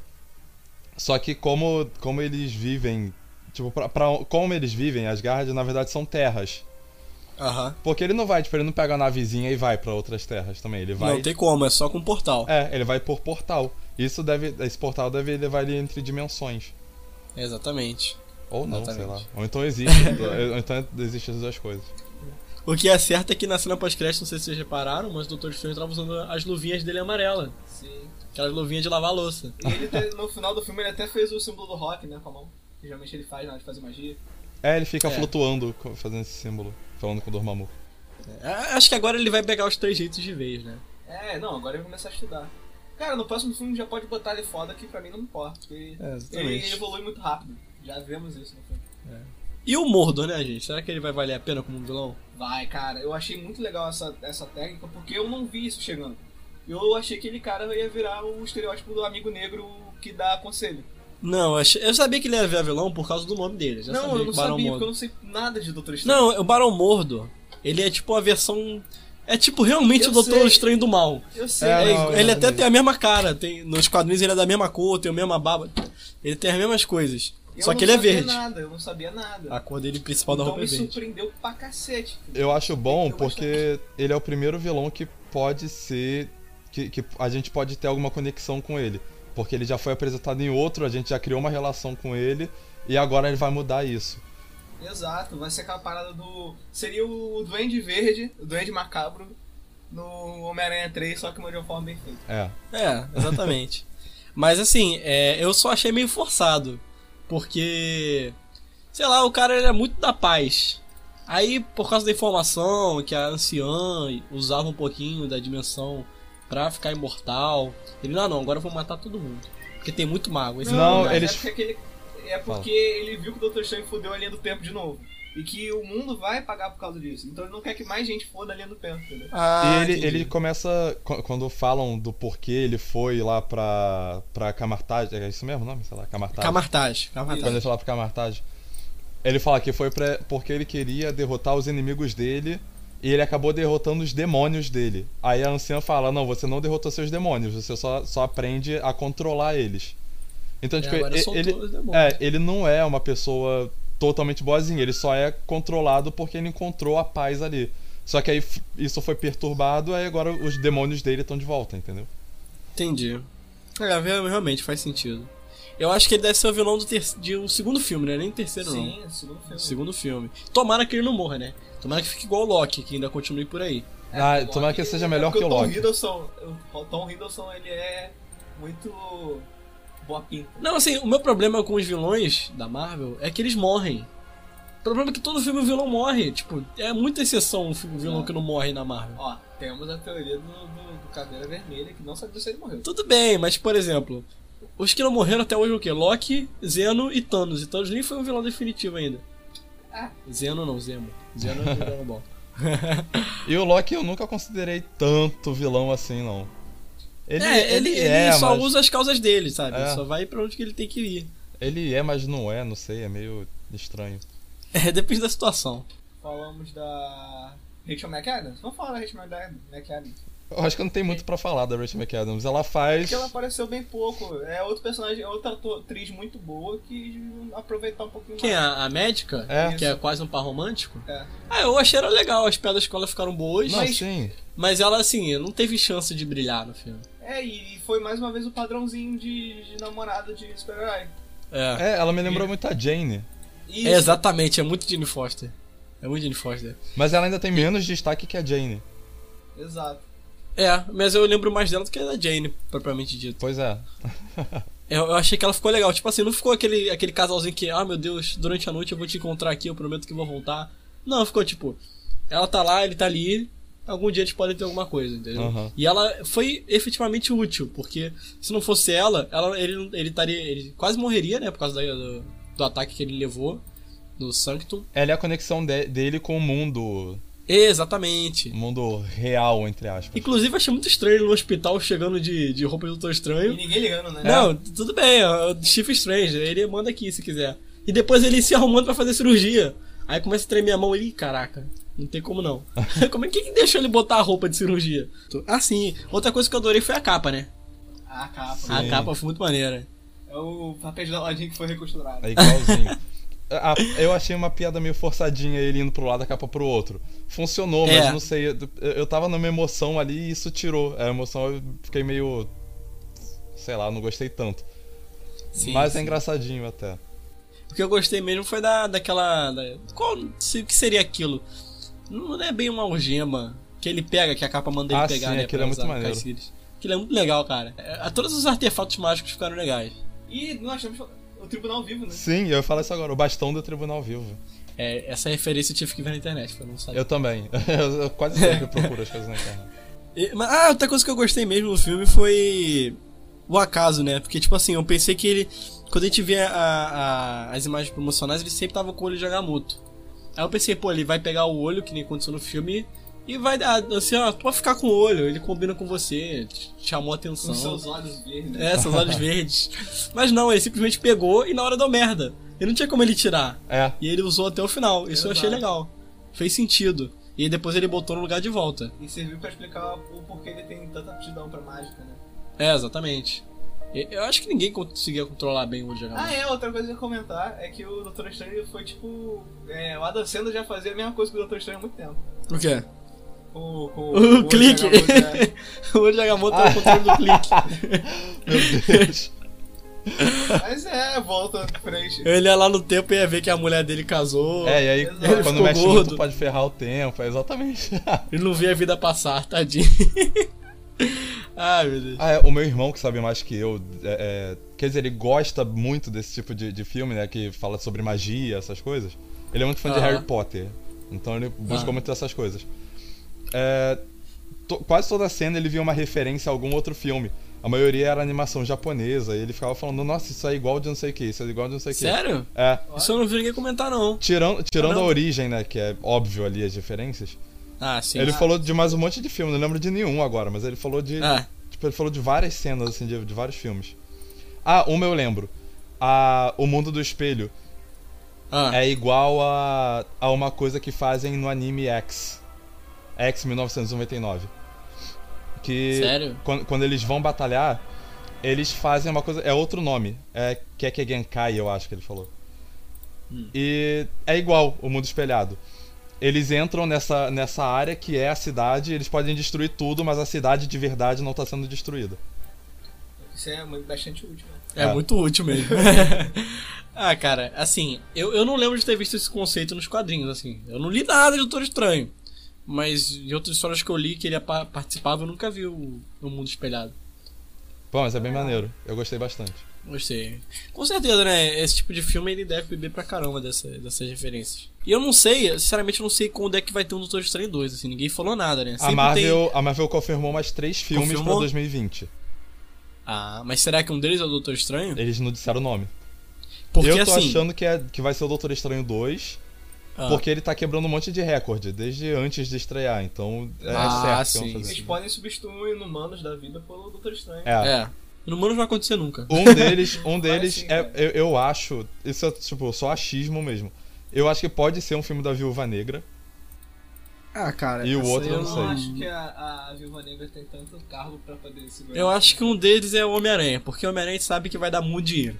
[SPEAKER 4] Só que como, como eles vivem. Tipo, pra, pra- como eles vivem, Asgard, na verdade, são terras.
[SPEAKER 3] Aham.
[SPEAKER 4] Porque ele não vai, tipo, ele não pega a navezinha e vai pra outras terras também. Ele vai.
[SPEAKER 3] Não tem como, é só com portal.
[SPEAKER 4] É, ele vai por portal. Isso deve. Esse portal deve levar ele entre dimensões.
[SPEAKER 3] Exatamente.
[SPEAKER 4] Ou não, sei
[SPEAKER 3] Exatamente.
[SPEAKER 4] lá. Ou então existe. ou então existe as duas coisas.
[SPEAKER 3] O que é certo é que na cena pós-crédito, não sei se vocês repararam, mas o Doutor Estranho tava usando as luvinhas dele amarela.
[SPEAKER 2] Sim.
[SPEAKER 3] Aquelas luvinhas de lavar louça.
[SPEAKER 2] E ele te- no final do filme ele até fez o símbolo do rock, né, com a mão. Que geralmente ele faz na hora de fazer magia.
[SPEAKER 4] É, ele fica
[SPEAKER 3] É.
[SPEAKER 4] flutuando, fazendo esse símbolo. Falando com o Dormammu.
[SPEAKER 3] É, Acho que agora ele vai pegar os três jeitos de vez, né?
[SPEAKER 2] É, não, agora ele vai começar a estudar. Cara, no próximo filme já pode botar ele foda que pra mim não importa. Porque
[SPEAKER 3] É,
[SPEAKER 2] ele evolui muito rápido. Já vemos isso no filme.
[SPEAKER 3] E o Mordor, né, gente? Será que ele vai valer a pena como um vilão?
[SPEAKER 2] Vai, cara, eu achei muito legal essa, essa técnica porque eu não vi isso chegando. Eu achei que aquele cara ia virar o estereótipo do amigo negro que dá conselho.
[SPEAKER 3] Não, eu, sabia que ele ia virar vilão por causa do nome dele. Já
[SPEAKER 2] não,
[SPEAKER 3] sabia
[SPEAKER 2] eu não sabia, porque eu não sei nada de Doutor Estranho.
[SPEAKER 3] Não, o Barão Mordor, ele é tipo a versão. É tipo realmente
[SPEAKER 2] Eu
[SPEAKER 3] o Doutor
[SPEAKER 2] sei.
[SPEAKER 3] Estranho do mal.
[SPEAKER 2] Eu sei,
[SPEAKER 4] É,
[SPEAKER 3] É,
[SPEAKER 4] não,
[SPEAKER 3] ele
[SPEAKER 4] é,
[SPEAKER 3] até
[SPEAKER 4] é.
[SPEAKER 3] tem a mesma cara, tem, nos quadrinhos ele é da mesma cor, tem a mesma barba. Ele tem as mesmas coisas.
[SPEAKER 2] eu
[SPEAKER 3] só
[SPEAKER 2] não
[SPEAKER 3] que ele é
[SPEAKER 2] sabia
[SPEAKER 3] verde.
[SPEAKER 2] nada, eu não sabia nada.
[SPEAKER 3] A cor dele principal da
[SPEAKER 2] então
[SPEAKER 3] roupa é
[SPEAKER 2] me
[SPEAKER 3] verde.
[SPEAKER 2] surpreendeu pra cacete.
[SPEAKER 4] Eu acho bom
[SPEAKER 2] Eu
[SPEAKER 4] porque ele é o primeiro vilão que pode ser. Que, que a gente pode ter alguma conexão com ele. Porque ele já foi apresentado em outro, a gente já criou uma relação com ele. E agora ele vai mudar isso.
[SPEAKER 2] Exato, vai ser aquela parada do. Seria o Duende Verde, o Duende Macabro, no Homem-Aranha 3, só que de uma forma bem feita.
[SPEAKER 4] É.
[SPEAKER 3] É, exatamente. Mas assim, é, eu só achei meio forçado. Porque. Sei lá, o cara ele é muito da paz. Aí, por causa da informação que a anciã usava um pouquinho da dimensão pra ficar imortal, ele, não, não, agora eu vou matar todo mundo. Porque tem muito mago. Esse
[SPEAKER 4] Não,
[SPEAKER 2] mas
[SPEAKER 4] eles-
[SPEAKER 2] É porque, aquele- é porque ele viu que o Doutor Estranho fudeu a linha do tempo de novo. E que o mundo vai pagar por causa disso. Então ele não quer que mais gente foda a linha do tempo, entendeu?
[SPEAKER 3] Ah,
[SPEAKER 4] e ele,
[SPEAKER 3] entendi.
[SPEAKER 4] ele começa. qu- Quando falam do porquê ele foi lá pra. pra Camartage. É isso mesmo o nome? Sei lá, Camartage.
[SPEAKER 3] Camartage.
[SPEAKER 4] Quando
[SPEAKER 3] Camartage.
[SPEAKER 4] ele fala pra Camartage. Ele fala que foi pra, porque ele queria derrotar os inimigos dele e ele acabou derrotando os demônios dele. Aí a anciã fala: Não, você não derrotou seus demônios, você só, só aprende a controlar eles. Então,
[SPEAKER 3] É,
[SPEAKER 4] tipo, ele, é, ele não é uma pessoa totalmente boazinha, ele só é controlado porque ele encontrou a paz ali. Só que aí isso foi perturbado, aí agora os demônios dele estão de volta, entendeu?
[SPEAKER 3] Entendi. É, realmente faz sentido. Eu acho que ele deve ser o vilão do ter... de um segundo filme, né? Nem terceiro, não.
[SPEAKER 2] Sim, segundo filme.
[SPEAKER 3] Segundo filme. Tomara que ele não morra, né? Tomara que fique igual o Loki, que ainda continue por aí.
[SPEAKER 2] É,
[SPEAKER 4] Ah, tomara que seja melhor
[SPEAKER 2] porque
[SPEAKER 4] que o
[SPEAKER 2] Tom
[SPEAKER 4] Loki.
[SPEAKER 2] Hiddleston, o Tom Hiddleston, ele é muito boa pinta.
[SPEAKER 3] Não, assim, o meu problema com os vilões da Marvel é que eles morrem. O problema é que todo filme o vilão morre. Tipo, é muita exceção um fi- vilão
[SPEAKER 2] É.
[SPEAKER 3] que não morre na Marvel.
[SPEAKER 2] Ó, temos a teoria do, do, do Caveira Vermelha, que não sabia se ele morreu.
[SPEAKER 3] Tudo bem, mas por exemplo, os que não morreram até hoje é o quê? Loki, Zeno e Thanos. E Thanos nem foi um vilão definitivo ainda.
[SPEAKER 2] Ah.
[SPEAKER 3] Zeno não, Zemo. Zeno é Dragon Ball.
[SPEAKER 4] E o Loki eu nunca considerei tanto vilão assim, não. Ele
[SPEAKER 3] é, ele, ele
[SPEAKER 4] é,
[SPEAKER 3] só
[SPEAKER 4] mas...
[SPEAKER 3] usa as causas dele, sabe?
[SPEAKER 4] É.
[SPEAKER 3] Ele só vai pra onde que ele tem que ir.
[SPEAKER 4] Ele é, mas não é, não sei, é meio estranho.
[SPEAKER 3] É, depende da situação.
[SPEAKER 2] Falamos da Rachel McAdams? Vamos falar da Rachel McAdams.
[SPEAKER 4] Eu acho que não tem muito pra falar da Rachel McAdams. Ela faz.
[SPEAKER 2] Porque ela apareceu bem pouco. É outro personagem, é outra atriz muito boa que aproveitar um pouquinho
[SPEAKER 3] Quem é?
[SPEAKER 2] mais.
[SPEAKER 3] A a médica?
[SPEAKER 4] É.
[SPEAKER 3] Que é quase um par romântico?
[SPEAKER 2] É.
[SPEAKER 3] Ah, eu achei ela legal, as piadas da escola ficaram boas,
[SPEAKER 4] Não,
[SPEAKER 3] mas,
[SPEAKER 4] sim.
[SPEAKER 3] mas ela, assim, não teve chance de brilhar no filme.
[SPEAKER 2] É, e foi mais uma vez o padrãozinho de, de namorada de super-herói.
[SPEAKER 3] É.
[SPEAKER 4] É, ela me lembrou muito a Jane.
[SPEAKER 2] Isso.
[SPEAKER 3] É, exatamente, é muito Jane Foster. É muito Jane Foster.
[SPEAKER 4] Mas ela ainda tem menos destaque que a Jane.
[SPEAKER 2] Exato.
[SPEAKER 3] É, mas eu lembro mais dela do que da Jane, propriamente dito.
[SPEAKER 4] Pois é.
[SPEAKER 3] Eu, achei que ela ficou legal. Tipo assim, não ficou aquele, aquele casalzinho que, ah meu Deus, durante a noite eu vou te encontrar aqui, eu prometo que vou voltar. Não, ficou tipo, ela tá lá, ele tá ali, algum dia eles podem ter alguma coisa, entendeu?
[SPEAKER 4] Aham.
[SPEAKER 3] E ela foi efetivamente útil, porque se não fosse ela, ela ele, ele. Ele quase morreria, né? Por causa da- do, do ataque que ele levou no Sanctum.
[SPEAKER 4] Ela é a conexão de- dele com o mundo
[SPEAKER 3] Exatamente.
[SPEAKER 4] Mundo real, entre aspas.
[SPEAKER 3] Inclusive, achei muito estranho ele no hospital chegando de, de roupa de Doutor
[SPEAKER 2] E
[SPEAKER 3] Estranho.
[SPEAKER 2] ninguém ligando, né?
[SPEAKER 3] Não, tudo bem, ó, o Chief Strange, ele manda aqui se quiser. E depois ele se arrumando pra fazer cirurgia. Aí começa a tremer a mão e, caraca, não tem como não. como é que que deixou ele botar a roupa de cirurgia? Ah, sim. Outra coisa que eu adorei foi a capa, né?
[SPEAKER 2] A capa.
[SPEAKER 3] A
[SPEAKER 4] Sim.
[SPEAKER 3] capa foi muito maneira.
[SPEAKER 2] É o papel da lojinha que foi recosturado.
[SPEAKER 4] É igualzinho. A- eu achei uma piada meio forçadinha ele indo pro lado da capa pro outro. Funcionou, mas
[SPEAKER 3] É.
[SPEAKER 4] não sei. Eu, eu tava numa emoção ali e isso tirou. A emoção eu fiquei meio. Sei lá, não gostei tanto.
[SPEAKER 3] Sim,
[SPEAKER 4] mas
[SPEAKER 3] sim.
[SPEAKER 4] é engraçadinho até.
[SPEAKER 3] O que eu gostei mesmo foi da, daquela. Da, qual, se- o que seria aquilo? Não é bem uma algema que ele pega, que a capa manda ele
[SPEAKER 4] Ah,
[SPEAKER 3] pegar,
[SPEAKER 4] sim,
[SPEAKER 3] né?
[SPEAKER 4] aquilo é muito maneiro.
[SPEAKER 3] Aquilo é muito legal, cara. É, todos os artefatos mágicos ficaram legais.
[SPEAKER 2] E nós temos o Tribunal Vivo, né?
[SPEAKER 4] Sim, eu falar isso agora. O bastão do Tribunal Vivo.
[SPEAKER 3] É, essa referência eu tive que ver na internet, pra não saber.
[SPEAKER 4] Eu também. Eu, eu quase sempre procuro as coisas na internet.
[SPEAKER 3] E- mas, ah, outra coisa que eu gostei mesmo no filme foi o acaso, né? Porque, tipo assim, eu pensei que ele. Quando a gente vê a- a- as imagens promocionais, ele sempre tava com o olho de Agamotto. Aí eu pensei, pô, ele vai pegar o olho, que nem aconteceu no filme, e vai dar, assim, ó, pode ficar com o olho, ele combina com você, chamou a atenção.
[SPEAKER 2] Com seus olhos verdes.
[SPEAKER 3] É, seus olhos verdes. Mas não, ele simplesmente pegou e na hora deu merda. E não tinha como ele tirar.
[SPEAKER 4] É.
[SPEAKER 3] E ele usou até o final. Isso eu achei
[SPEAKER 2] Exato.
[SPEAKER 3] legal. Fez sentido. E depois ele botou no lugar de volta.
[SPEAKER 2] E serviu pra explicar o porquê ele tem tanta aptidão pra mágica, né?
[SPEAKER 3] É, exatamente. E- Eu acho que ninguém conseguia controlar bem o de
[SPEAKER 2] Ah, é, outra coisa que eu ia comentar é que o Doutor Estranho foi tipo. É, o Adam Sandler já fazia a mesma coisa que o Doutor Estranho há muito tempo.
[SPEAKER 3] O quê?
[SPEAKER 2] Com, com
[SPEAKER 3] O,
[SPEAKER 2] olho de
[SPEAKER 3] clique. O de Agamotto é o controle do clique.
[SPEAKER 4] Meu Deus.
[SPEAKER 2] Mas é, volta à frente.
[SPEAKER 3] Ele ia lá no tempo e ia ver que a mulher dele casou.
[SPEAKER 4] É, e aí
[SPEAKER 2] Exato.
[SPEAKER 4] Quando mexe
[SPEAKER 3] gordo.
[SPEAKER 4] muito pode ferrar o tempo. É exatamente.
[SPEAKER 3] Ele não via a vida passar, tadinho. Ai, meu Deus.
[SPEAKER 4] Ah, é, o meu irmão, que sabe mais que eu, é, é, quer dizer, ele gosta muito desse tipo de, de filme, né? Que fala sobre magia, essas coisas. Ele é muito fã de
[SPEAKER 3] Aham.
[SPEAKER 4] Harry Potter. Então ele buscou
[SPEAKER 3] Ah.
[SPEAKER 4] muito dessas coisas. É, to- quase toda cena ele via uma referência a algum outro filme. A maioria era animação japonesa. E ele ficava falando, nossa, isso é igual de não sei o que, isso é igual de não sei o que.
[SPEAKER 3] Sério?
[SPEAKER 4] É.
[SPEAKER 3] Isso eu não vi ninguém comentar, não.
[SPEAKER 4] Tirando, tirando
[SPEAKER 3] não.
[SPEAKER 4] a origem, né? Que é óbvio ali as diferenças.
[SPEAKER 3] Ah, sim.
[SPEAKER 4] Ele falou de mais um monte de filme, não lembro de nenhum agora, mas ele falou de.
[SPEAKER 3] Ah,
[SPEAKER 4] Tipo, ele falou de várias cenas, assim, de, de vários filmes. Ah, uma eu lembro. A, o Mundo do Espelho
[SPEAKER 3] ah.
[SPEAKER 4] é igual a, a uma coisa que fazem no anime X. X 1999. Que
[SPEAKER 3] Sério?
[SPEAKER 4] Quando, quando eles vão batalhar, eles fazem uma coisa. É outro nome. É Keke Genkai, eu acho que ele falou.
[SPEAKER 3] Hum.
[SPEAKER 4] E é igual o mundo espelhado. Eles entram nessa, nessa área que é a cidade, eles podem destruir tudo, mas a cidade de verdade não tá sendo destruída.
[SPEAKER 2] Isso é muito, bastante útil, né?
[SPEAKER 3] É,
[SPEAKER 4] É.
[SPEAKER 3] muito útil mesmo. ah, cara, assim, eu, eu não lembro de ter visto esse conceito nos quadrinhos, assim. Eu não li nada de Doutor Estranho. Mas de outras histórias que eu li que ele pa- participava, eu nunca vi o, o Mundo Espelhado.
[SPEAKER 4] Pô, mas é bem maneiro. Eu gostei bastante.
[SPEAKER 3] Gostei. Com certeza, né? Esse tipo de filme ele deve beber pra caramba dessa, dessas referências. E eu não sei, sinceramente, eu não sei quando é que vai ter um Doutor Estranho 2, assim. Ninguém falou nada, né?
[SPEAKER 4] A Marvel, a Marvel confirmou mais três filmes pra
[SPEAKER 3] Confirmou?
[SPEAKER 4] 2020.
[SPEAKER 3] Ah, mas será que um deles é o Doutor Estranho?
[SPEAKER 4] Eles não disseram o nome.
[SPEAKER 3] Porque
[SPEAKER 4] eu tô
[SPEAKER 3] assim.
[SPEAKER 4] achando que, é, que vai ser o Doutor Estranho 2,
[SPEAKER 3] ah,
[SPEAKER 4] porque ele tá quebrando um monte de recorde, desde antes de estrear. Então é
[SPEAKER 3] Ah,
[SPEAKER 4] certo vão
[SPEAKER 3] sim.
[SPEAKER 2] Eles podem substituir o Inumanos da vida pelo Doutor Estranho.
[SPEAKER 4] É.
[SPEAKER 3] É. No Mano não vai acontecer nunca.
[SPEAKER 4] Um deles, um deles
[SPEAKER 2] sim,
[SPEAKER 4] é, eu, eu acho, isso é tipo só achismo mesmo. Eu acho que pode ser um filme da Viúva Negra.
[SPEAKER 3] Ah, cara.
[SPEAKER 4] E o outro eu
[SPEAKER 2] Eu
[SPEAKER 4] não
[SPEAKER 2] não
[SPEAKER 4] sei.
[SPEAKER 2] acho que a, a Viúva Negra tem tanto cargo pra poder segurar.
[SPEAKER 3] Eu acho que um deles é o Homem-Aranha, porque o Homem-Aranha sabe que vai dar muito dinheiro.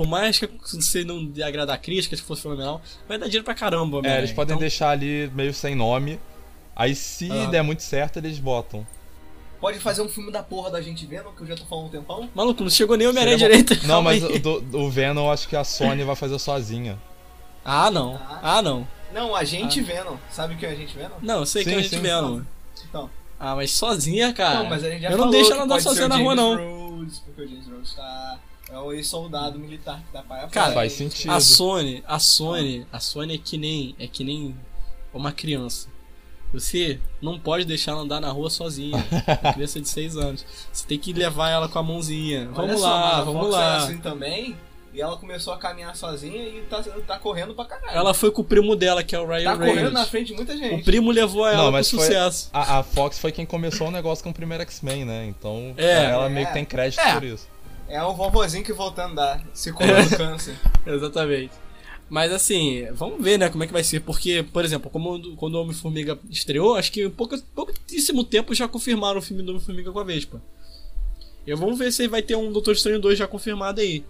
[SPEAKER 3] Por mais que você não agradar a crítica, se fosse fenomenal, vai dar dinheiro pra caramba.
[SPEAKER 4] É, eles podem
[SPEAKER 3] Então,
[SPEAKER 4] deixar ali meio sem nome. Aí se
[SPEAKER 3] Ah.
[SPEAKER 4] der muito certo, eles botam.
[SPEAKER 2] Pode fazer um filme da porra da gente vendo, que eu já tô falando um tempão.
[SPEAKER 3] Maluco, não chegou nem o Homem-Aranha direito.
[SPEAKER 4] Não,
[SPEAKER 3] calma
[SPEAKER 4] mas do, do Venom eu acho que a Sony vai fazer sozinha.
[SPEAKER 3] Ah, não. Ah, não.
[SPEAKER 2] Não, a gente vendo. Sabe o que é a gente vendo?
[SPEAKER 3] Não, eu sei que
[SPEAKER 4] Sim,
[SPEAKER 3] a gente
[SPEAKER 4] sim.
[SPEAKER 3] mano.
[SPEAKER 2] Então.
[SPEAKER 3] Ah, mas sozinha, cara.
[SPEAKER 2] não, mas a gente já
[SPEAKER 3] eu não
[SPEAKER 2] falou
[SPEAKER 3] deixo ela andar sozinha na rua, não.
[SPEAKER 2] Rhodes, porque o James Rhodes tá... É o ex-soldado militar que dá pai a
[SPEAKER 3] Cara.
[SPEAKER 4] Faz sentido.
[SPEAKER 3] A Sony, a Sony, a Sony é que nem, é que nem uma criança. Você não pode deixar ela andar na rua sozinha. Uma criança de 6 anos. Você tem que levar ela com a mãozinha.
[SPEAKER 2] Olha
[SPEAKER 3] Vamos
[SPEAKER 2] só, mas
[SPEAKER 3] lá,
[SPEAKER 2] a
[SPEAKER 3] vamos lá.
[SPEAKER 2] É assim também, E ela começou a caminhar sozinha e tá, tá correndo pra caralho.
[SPEAKER 3] Ela foi com o primo dela, que é o Ryan
[SPEAKER 2] tá correndo
[SPEAKER 3] Reynolds.
[SPEAKER 2] na frente de muita gente.
[SPEAKER 3] O primo levou ela
[SPEAKER 4] Não,
[SPEAKER 3] pro
[SPEAKER 4] mas foi-
[SPEAKER 3] sucesso.
[SPEAKER 4] A, a Fox foi quem começou o negócio com o primeiro X-Men, né? Então
[SPEAKER 3] É.
[SPEAKER 4] ela meio que
[SPEAKER 2] É.
[SPEAKER 4] tem crédito
[SPEAKER 3] É.
[SPEAKER 4] por isso.
[SPEAKER 2] É um vovozinho que voltou a andar, se curou do câncer.
[SPEAKER 3] Exatamente. Mas assim, vamos ver, né, como é que vai ser. Porque, por exemplo, como quando o Homem-Formiga estreou, acho que em pouca, pouquíssimo tempo já confirmaram o filme do Homem-Formiga com a Vespa. E vamos ver se vai ter um Doutor Estranho 2 já confirmado aí.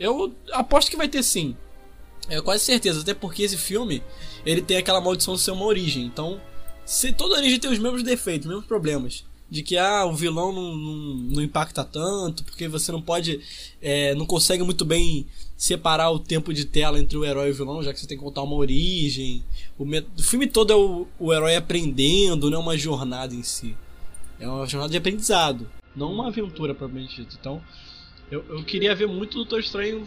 [SPEAKER 3] Eu aposto que vai ter sim. É quase certeza, até porque esse filme, ele tem aquela maldição de ser uma origem. Então, se toda origem tem os mesmos defeitos, os mesmos problemas. De que ah, o vilão não, não, não impacta tanto, porque você não pode. é, não consegue muito bem separar o tempo de tela entre o herói e o vilão, já que você tem que contar uma origem. O, o filme todo é o, o herói aprendendo, não é uma jornada em si. É uma jornada de aprendizado, não uma aventura propriamente dita. Então, eu, eu queria ver muito o Doutor Estranho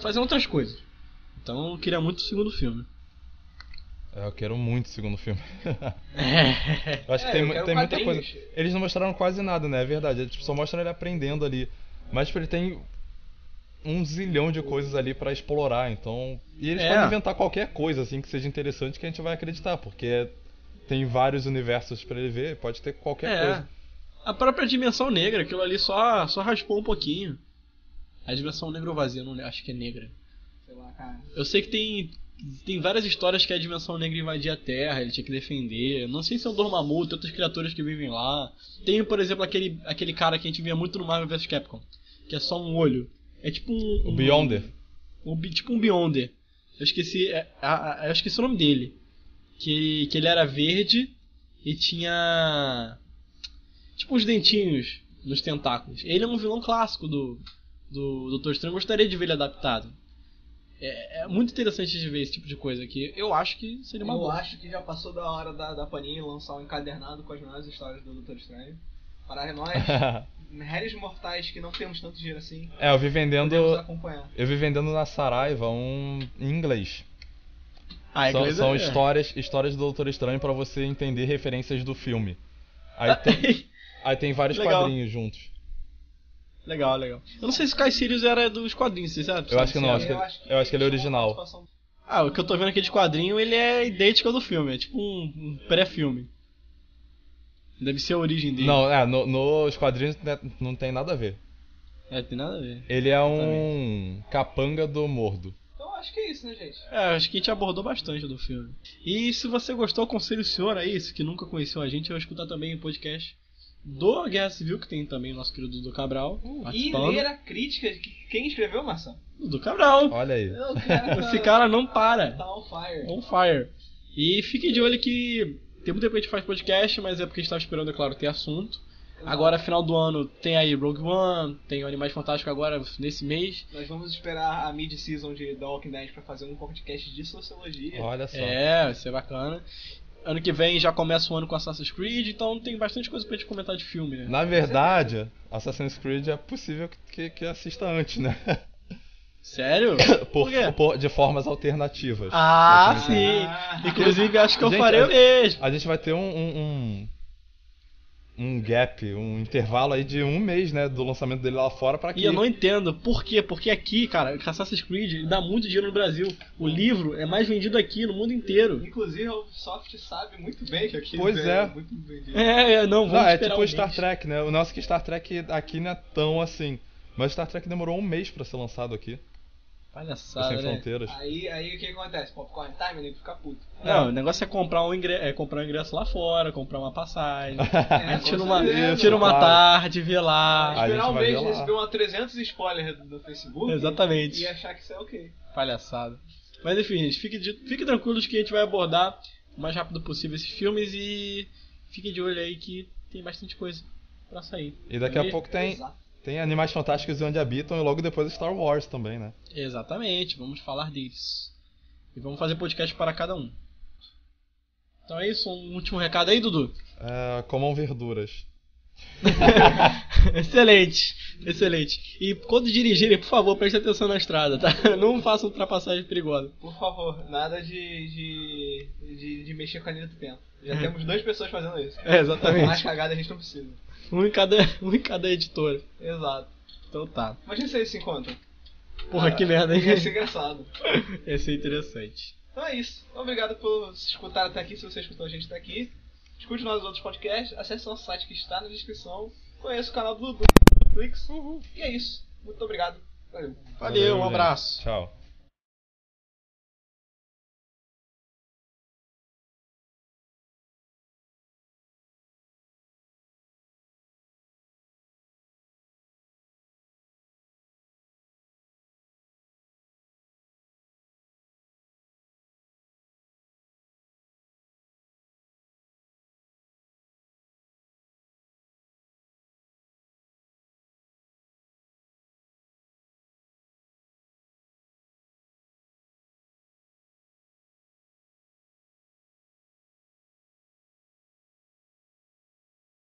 [SPEAKER 3] fazendo outras coisas. Então, eu queria muito o segundo filme.
[SPEAKER 4] É, Eu quero muito o segundo filme. Eu acho
[SPEAKER 2] É,
[SPEAKER 4] que tem,
[SPEAKER 2] eu
[SPEAKER 4] mu-
[SPEAKER 2] quero
[SPEAKER 4] tem muita
[SPEAKER 2] quadrinhos.
[SPEAKER 4] coisa. Eles não mostraram quase nada, né? É verdade. Eles só mostram ele aprendendo ali. Mas tipo, ele tem um zilhão de coisas ali pra explorar, então. E eles
[SPEAKER 3] É.
[SPEAKER 4] podem inventar qualquer coisa assim que seja interessante que a gente vai acreditar, porque tem vários universos pra ele ver, pode ter qualquer
[SPEAKER 3] É.
[SPEAKER 4] coisa.
[SPEAKER 3] A própria dimensão negra, aquilo ali só, só raspou um pouquinho. A dimensão negra ou vazia, não acho que é negra.
[SPEAKER 2] Sei lá, cara.
[SPEAKER 3] Eu sei que tem, tem várias histórias que a dimensão negra invadia a Terra, ele tinha que defender. Não sei se é o Dormammu, tem outras criaturas que vivem lá. Tem, por exemplo, aquele, aquele cara que a gente via muito no Marvel vs Capcom, que é só um olho. É tipo um.
[SPEAKER 4] O
[SPEAKER 3] um-
[SPEAKER 4] Beyonder.
[SPEAKER 3] um bi- tipo um Beyonder. Eu esqueci, é, a- a- eu esqueci o nome dele. Que, que ele era verde e tinha. Tipo uns dentinhos nos tentáculos. Ele é um vilão clássico do, do Doutor Estranho. Gostaria de ver ele adaptado. É, é muito interessante de ver esse tipo de coisa aqui. Eu acho que seria uma
[SPEAKER 2] Eu
[SPEAKER 3] boa.
[SPEAKER 2] acho que já passou da hora da, da Panini lançar um encadernado com as melhores histórias do Doutor Estranho. Para nós, réis mortais que não temos tanto dinheiro assim,
[SPEAKER 4] é, eu vi vendendo. Eu vi vendendo na Saraiva um em inglês.
[SPEAKER 3] Ah,
[SPEAKER 4] são são
[SPEAKER 3] é-
[SPEAKER 4] histórias, histórias do Doutor Estranho pra você entender referências do filme. Aí tem, aí tem vários
[SPEAKER 3] Legal.
[SPEAKER 4] quadrinhos juntos.
[SPEAKER 3] Legal, legal. Eu não sei se o Kai Sirius era dos quadrinhos, você sabe?
[SPEAKER 4] Eu acho que não, acho
[SPEAKER 3] era.
[SPEAKER 4] que- eu acho que ele é original.
[SPEAKER 3] Ah, o que eu tô vendo aqui de quadrinho, ele é idêntico ao do filme. É tipo um, um pré-filme. Deve ser a origem dele.
[SPEAKER 4] Não, é, no- nos quadrinhos né, não tem nada a ver.
[SPEAKER 3] É, tem nada a ver.
[SPEAKER 4] Ele é um capanga do Mordo.
[SPEAKER 2] Então acho que é isso, né, gente?
[SPEAKER 3] É, acho que a gente abordou bastante do filme. E se você gostou, aconselho o senhor aí, se que nunca conheceu a gente, a escutar também o podcast do Guerra Civil, que tem também o nosso querido Dudu Cabral.
[SPEAKER 2] E
[SPEAKER 3] participando.
[SPEAKER 2] ler a crítica de que- quem escreveu, Marção?
[SPEAKER 3] Dudu Cabral.
[SPEAKER 4] Olha aí.
[SPEAKER 2] Não, o cara tá-
[SPEAKER 3] Esse cara não para.
[SPEAKER 2] Tá on fire.
[SPEAKER 3] On fire. E fique de olho que tem muito tempo que a gente faz podcast, mas é porque a gente tava esperando, é claro, ter assunto. Agora, final do ano, tem aí Rogue One, tem o Animais Fantásticos agora nesse mês.
[SPEAKER 2] Nós vamos esperar a mid-season de The Walking Dead pra fazer um podcast de sociologia.
[SPEAKER 4] Olha só.
[SPEAKER 3] É, vai ser bacana. Ano que vem já começa o ano com Assassin's Creed, então tem bastante coisa pra gente comentar de filme, né?
[SPEAKER 4] Na verdade, Assassin's Creed é possível que, que, assista antes, né?
[SPEAKER 3] Sério?
[SPEAKER 4] Por,
[SPEAKER 3] Por
[SPEAKER 4] por- de formas alternativas.
[SPEAKER 3] Ah, sim!
[SPEAKER 2] Ah.
[SPEAKER 3] Inclusive, acho que eu
[SPEAKER 4] Gente,
[SPEAKER 3] farei o mesmo.
[SPEAKER 4] A gente vai ter um, um, um, um gap, um intervalo aí de um mês, né? Do lançamento dele lá fora pra aqui.
[SPEAKER 3] E eu não entendo por quê? Porque aqui, cara, Assassin's Creed dá muito dinheiro no Brasil. O livro é mais vendido aqui no mundo inteiro.
[SPEAKER 2] Inclusive, a Ubisoft sabe muito bem que aqui
[SPEAKER 4] Pois é.
[SPEAKER 2] muito vendido.
[SPEAKER 3] É, é, não, vamos
[SPEAKER 4] Não, é
[SPEAKER 3] esperar
[SPEAKER 4] tipo
[SPEAKER 3] um
[SPEAKER 4] o Star
[SPEAKER 3] mês.
[SPEAKER 4] Trek, né? O nosso que Star Trek aqui não é tão assim. Mas Star Trek demorou um mês pra ser lançado aqui.
[SPEAKER 3] Palhaçada,
[SPEAKER 4] sem
[SPEAKER 3] né?
[SPEAKER 4] fronteiras.
[SPEAKER 2] Aí, aí o que acontece? Popcorn time, nem fica puto.
[SPEAKER 3] Não, o negócio é comprar um ingresso, é comprar um ingresso lá fora, comprar uma passagem.
[SPEAKER 2] É,
[SPEAKER 3] tira uma,
[SPEAKER 2] certeza.
[SPEAKER 3] tira uma
[SPEAKER 4] claro.
[SPEAKER 3] tarde, ver lá.
[SPEAKER 4] A
[SPEAKER 2] Esperar
[SPEAKER 4] gente
[SPEAKER 2] um
[SPEAKER 4] vai
[SPEAKER 2] mês
[SPEAKER 4] ver lá.
[SPEAKER 2] receber uma 300 spoilers no Facebook
[SPEAKER 3] Exatamente.
[SPEAKER 2] e achar que isso é ok.
[SPEAKER 3] Palhaçada. Mas enfim, gente, fiquem de- fiquem tranquilos que a gente vai abordar o mais rápido possível esses filmes e fiquem de olho aí que tem bastante coisa pra sair.
[SPEAKER 4] E daqui a pouco tem,
[SPEAKER 2] Exato.
[SPEAKER 4] Tem Animais Fantásticos e Onde Habitam e logo depois Star Wars também, né?
[SPEAKER 3] Exatamente, vamos falar deles. E vamos fazer podcast para cada um. Então é isso, um último recado aí, Dudu.
[SPEAKER 4] É, comam verduras.
[SPEAKER 3] excelente, excelente. E quando dirigirem, por favor, prestem atenção na estrada, tá? Não façam ultrapassagem perigosa.
[SPEAKER 2] Por favor, nada de, de, de, de mexer com a linha do tempo. Já
[SPEAKER 3] Hum.
[SPEAKER 2] temos duas pessoas fazendo isso.
[SPEAKER 3] É,
[SPEAKER 2] Mais
[SPEAKER 3] exatamente.
[SPEAKER 2] cagada a gente não precisa.
[SPEAKER 3] Um em cada, um em cada editora.
[SPEAKER 2] Exato.
[SPEAKER 3] Então tá.
[SPEAKER 2] Imagina se eles se encontram.
[SPEAKER 3] Porra, que merda, hein?
[SPEAKER 2] Ia ser engraçado.
[SPEAKER 3] Ia ser interessante.
[SPEAKER 2] Então é isso. Obrigado por escutar até aqui, se você escutou a gente até aqui. Escute nossos outros podcasts, acesse nosso site que está na descrição. Conheça o canal do, do Netflix. E é isso. Muito obrigado. Valeu.
[SPEAKER 3] Valeu, um
[SPEAKER 4] gente.
[SPEAKER 3] abraço.
[SPEAKER 4] Tchau.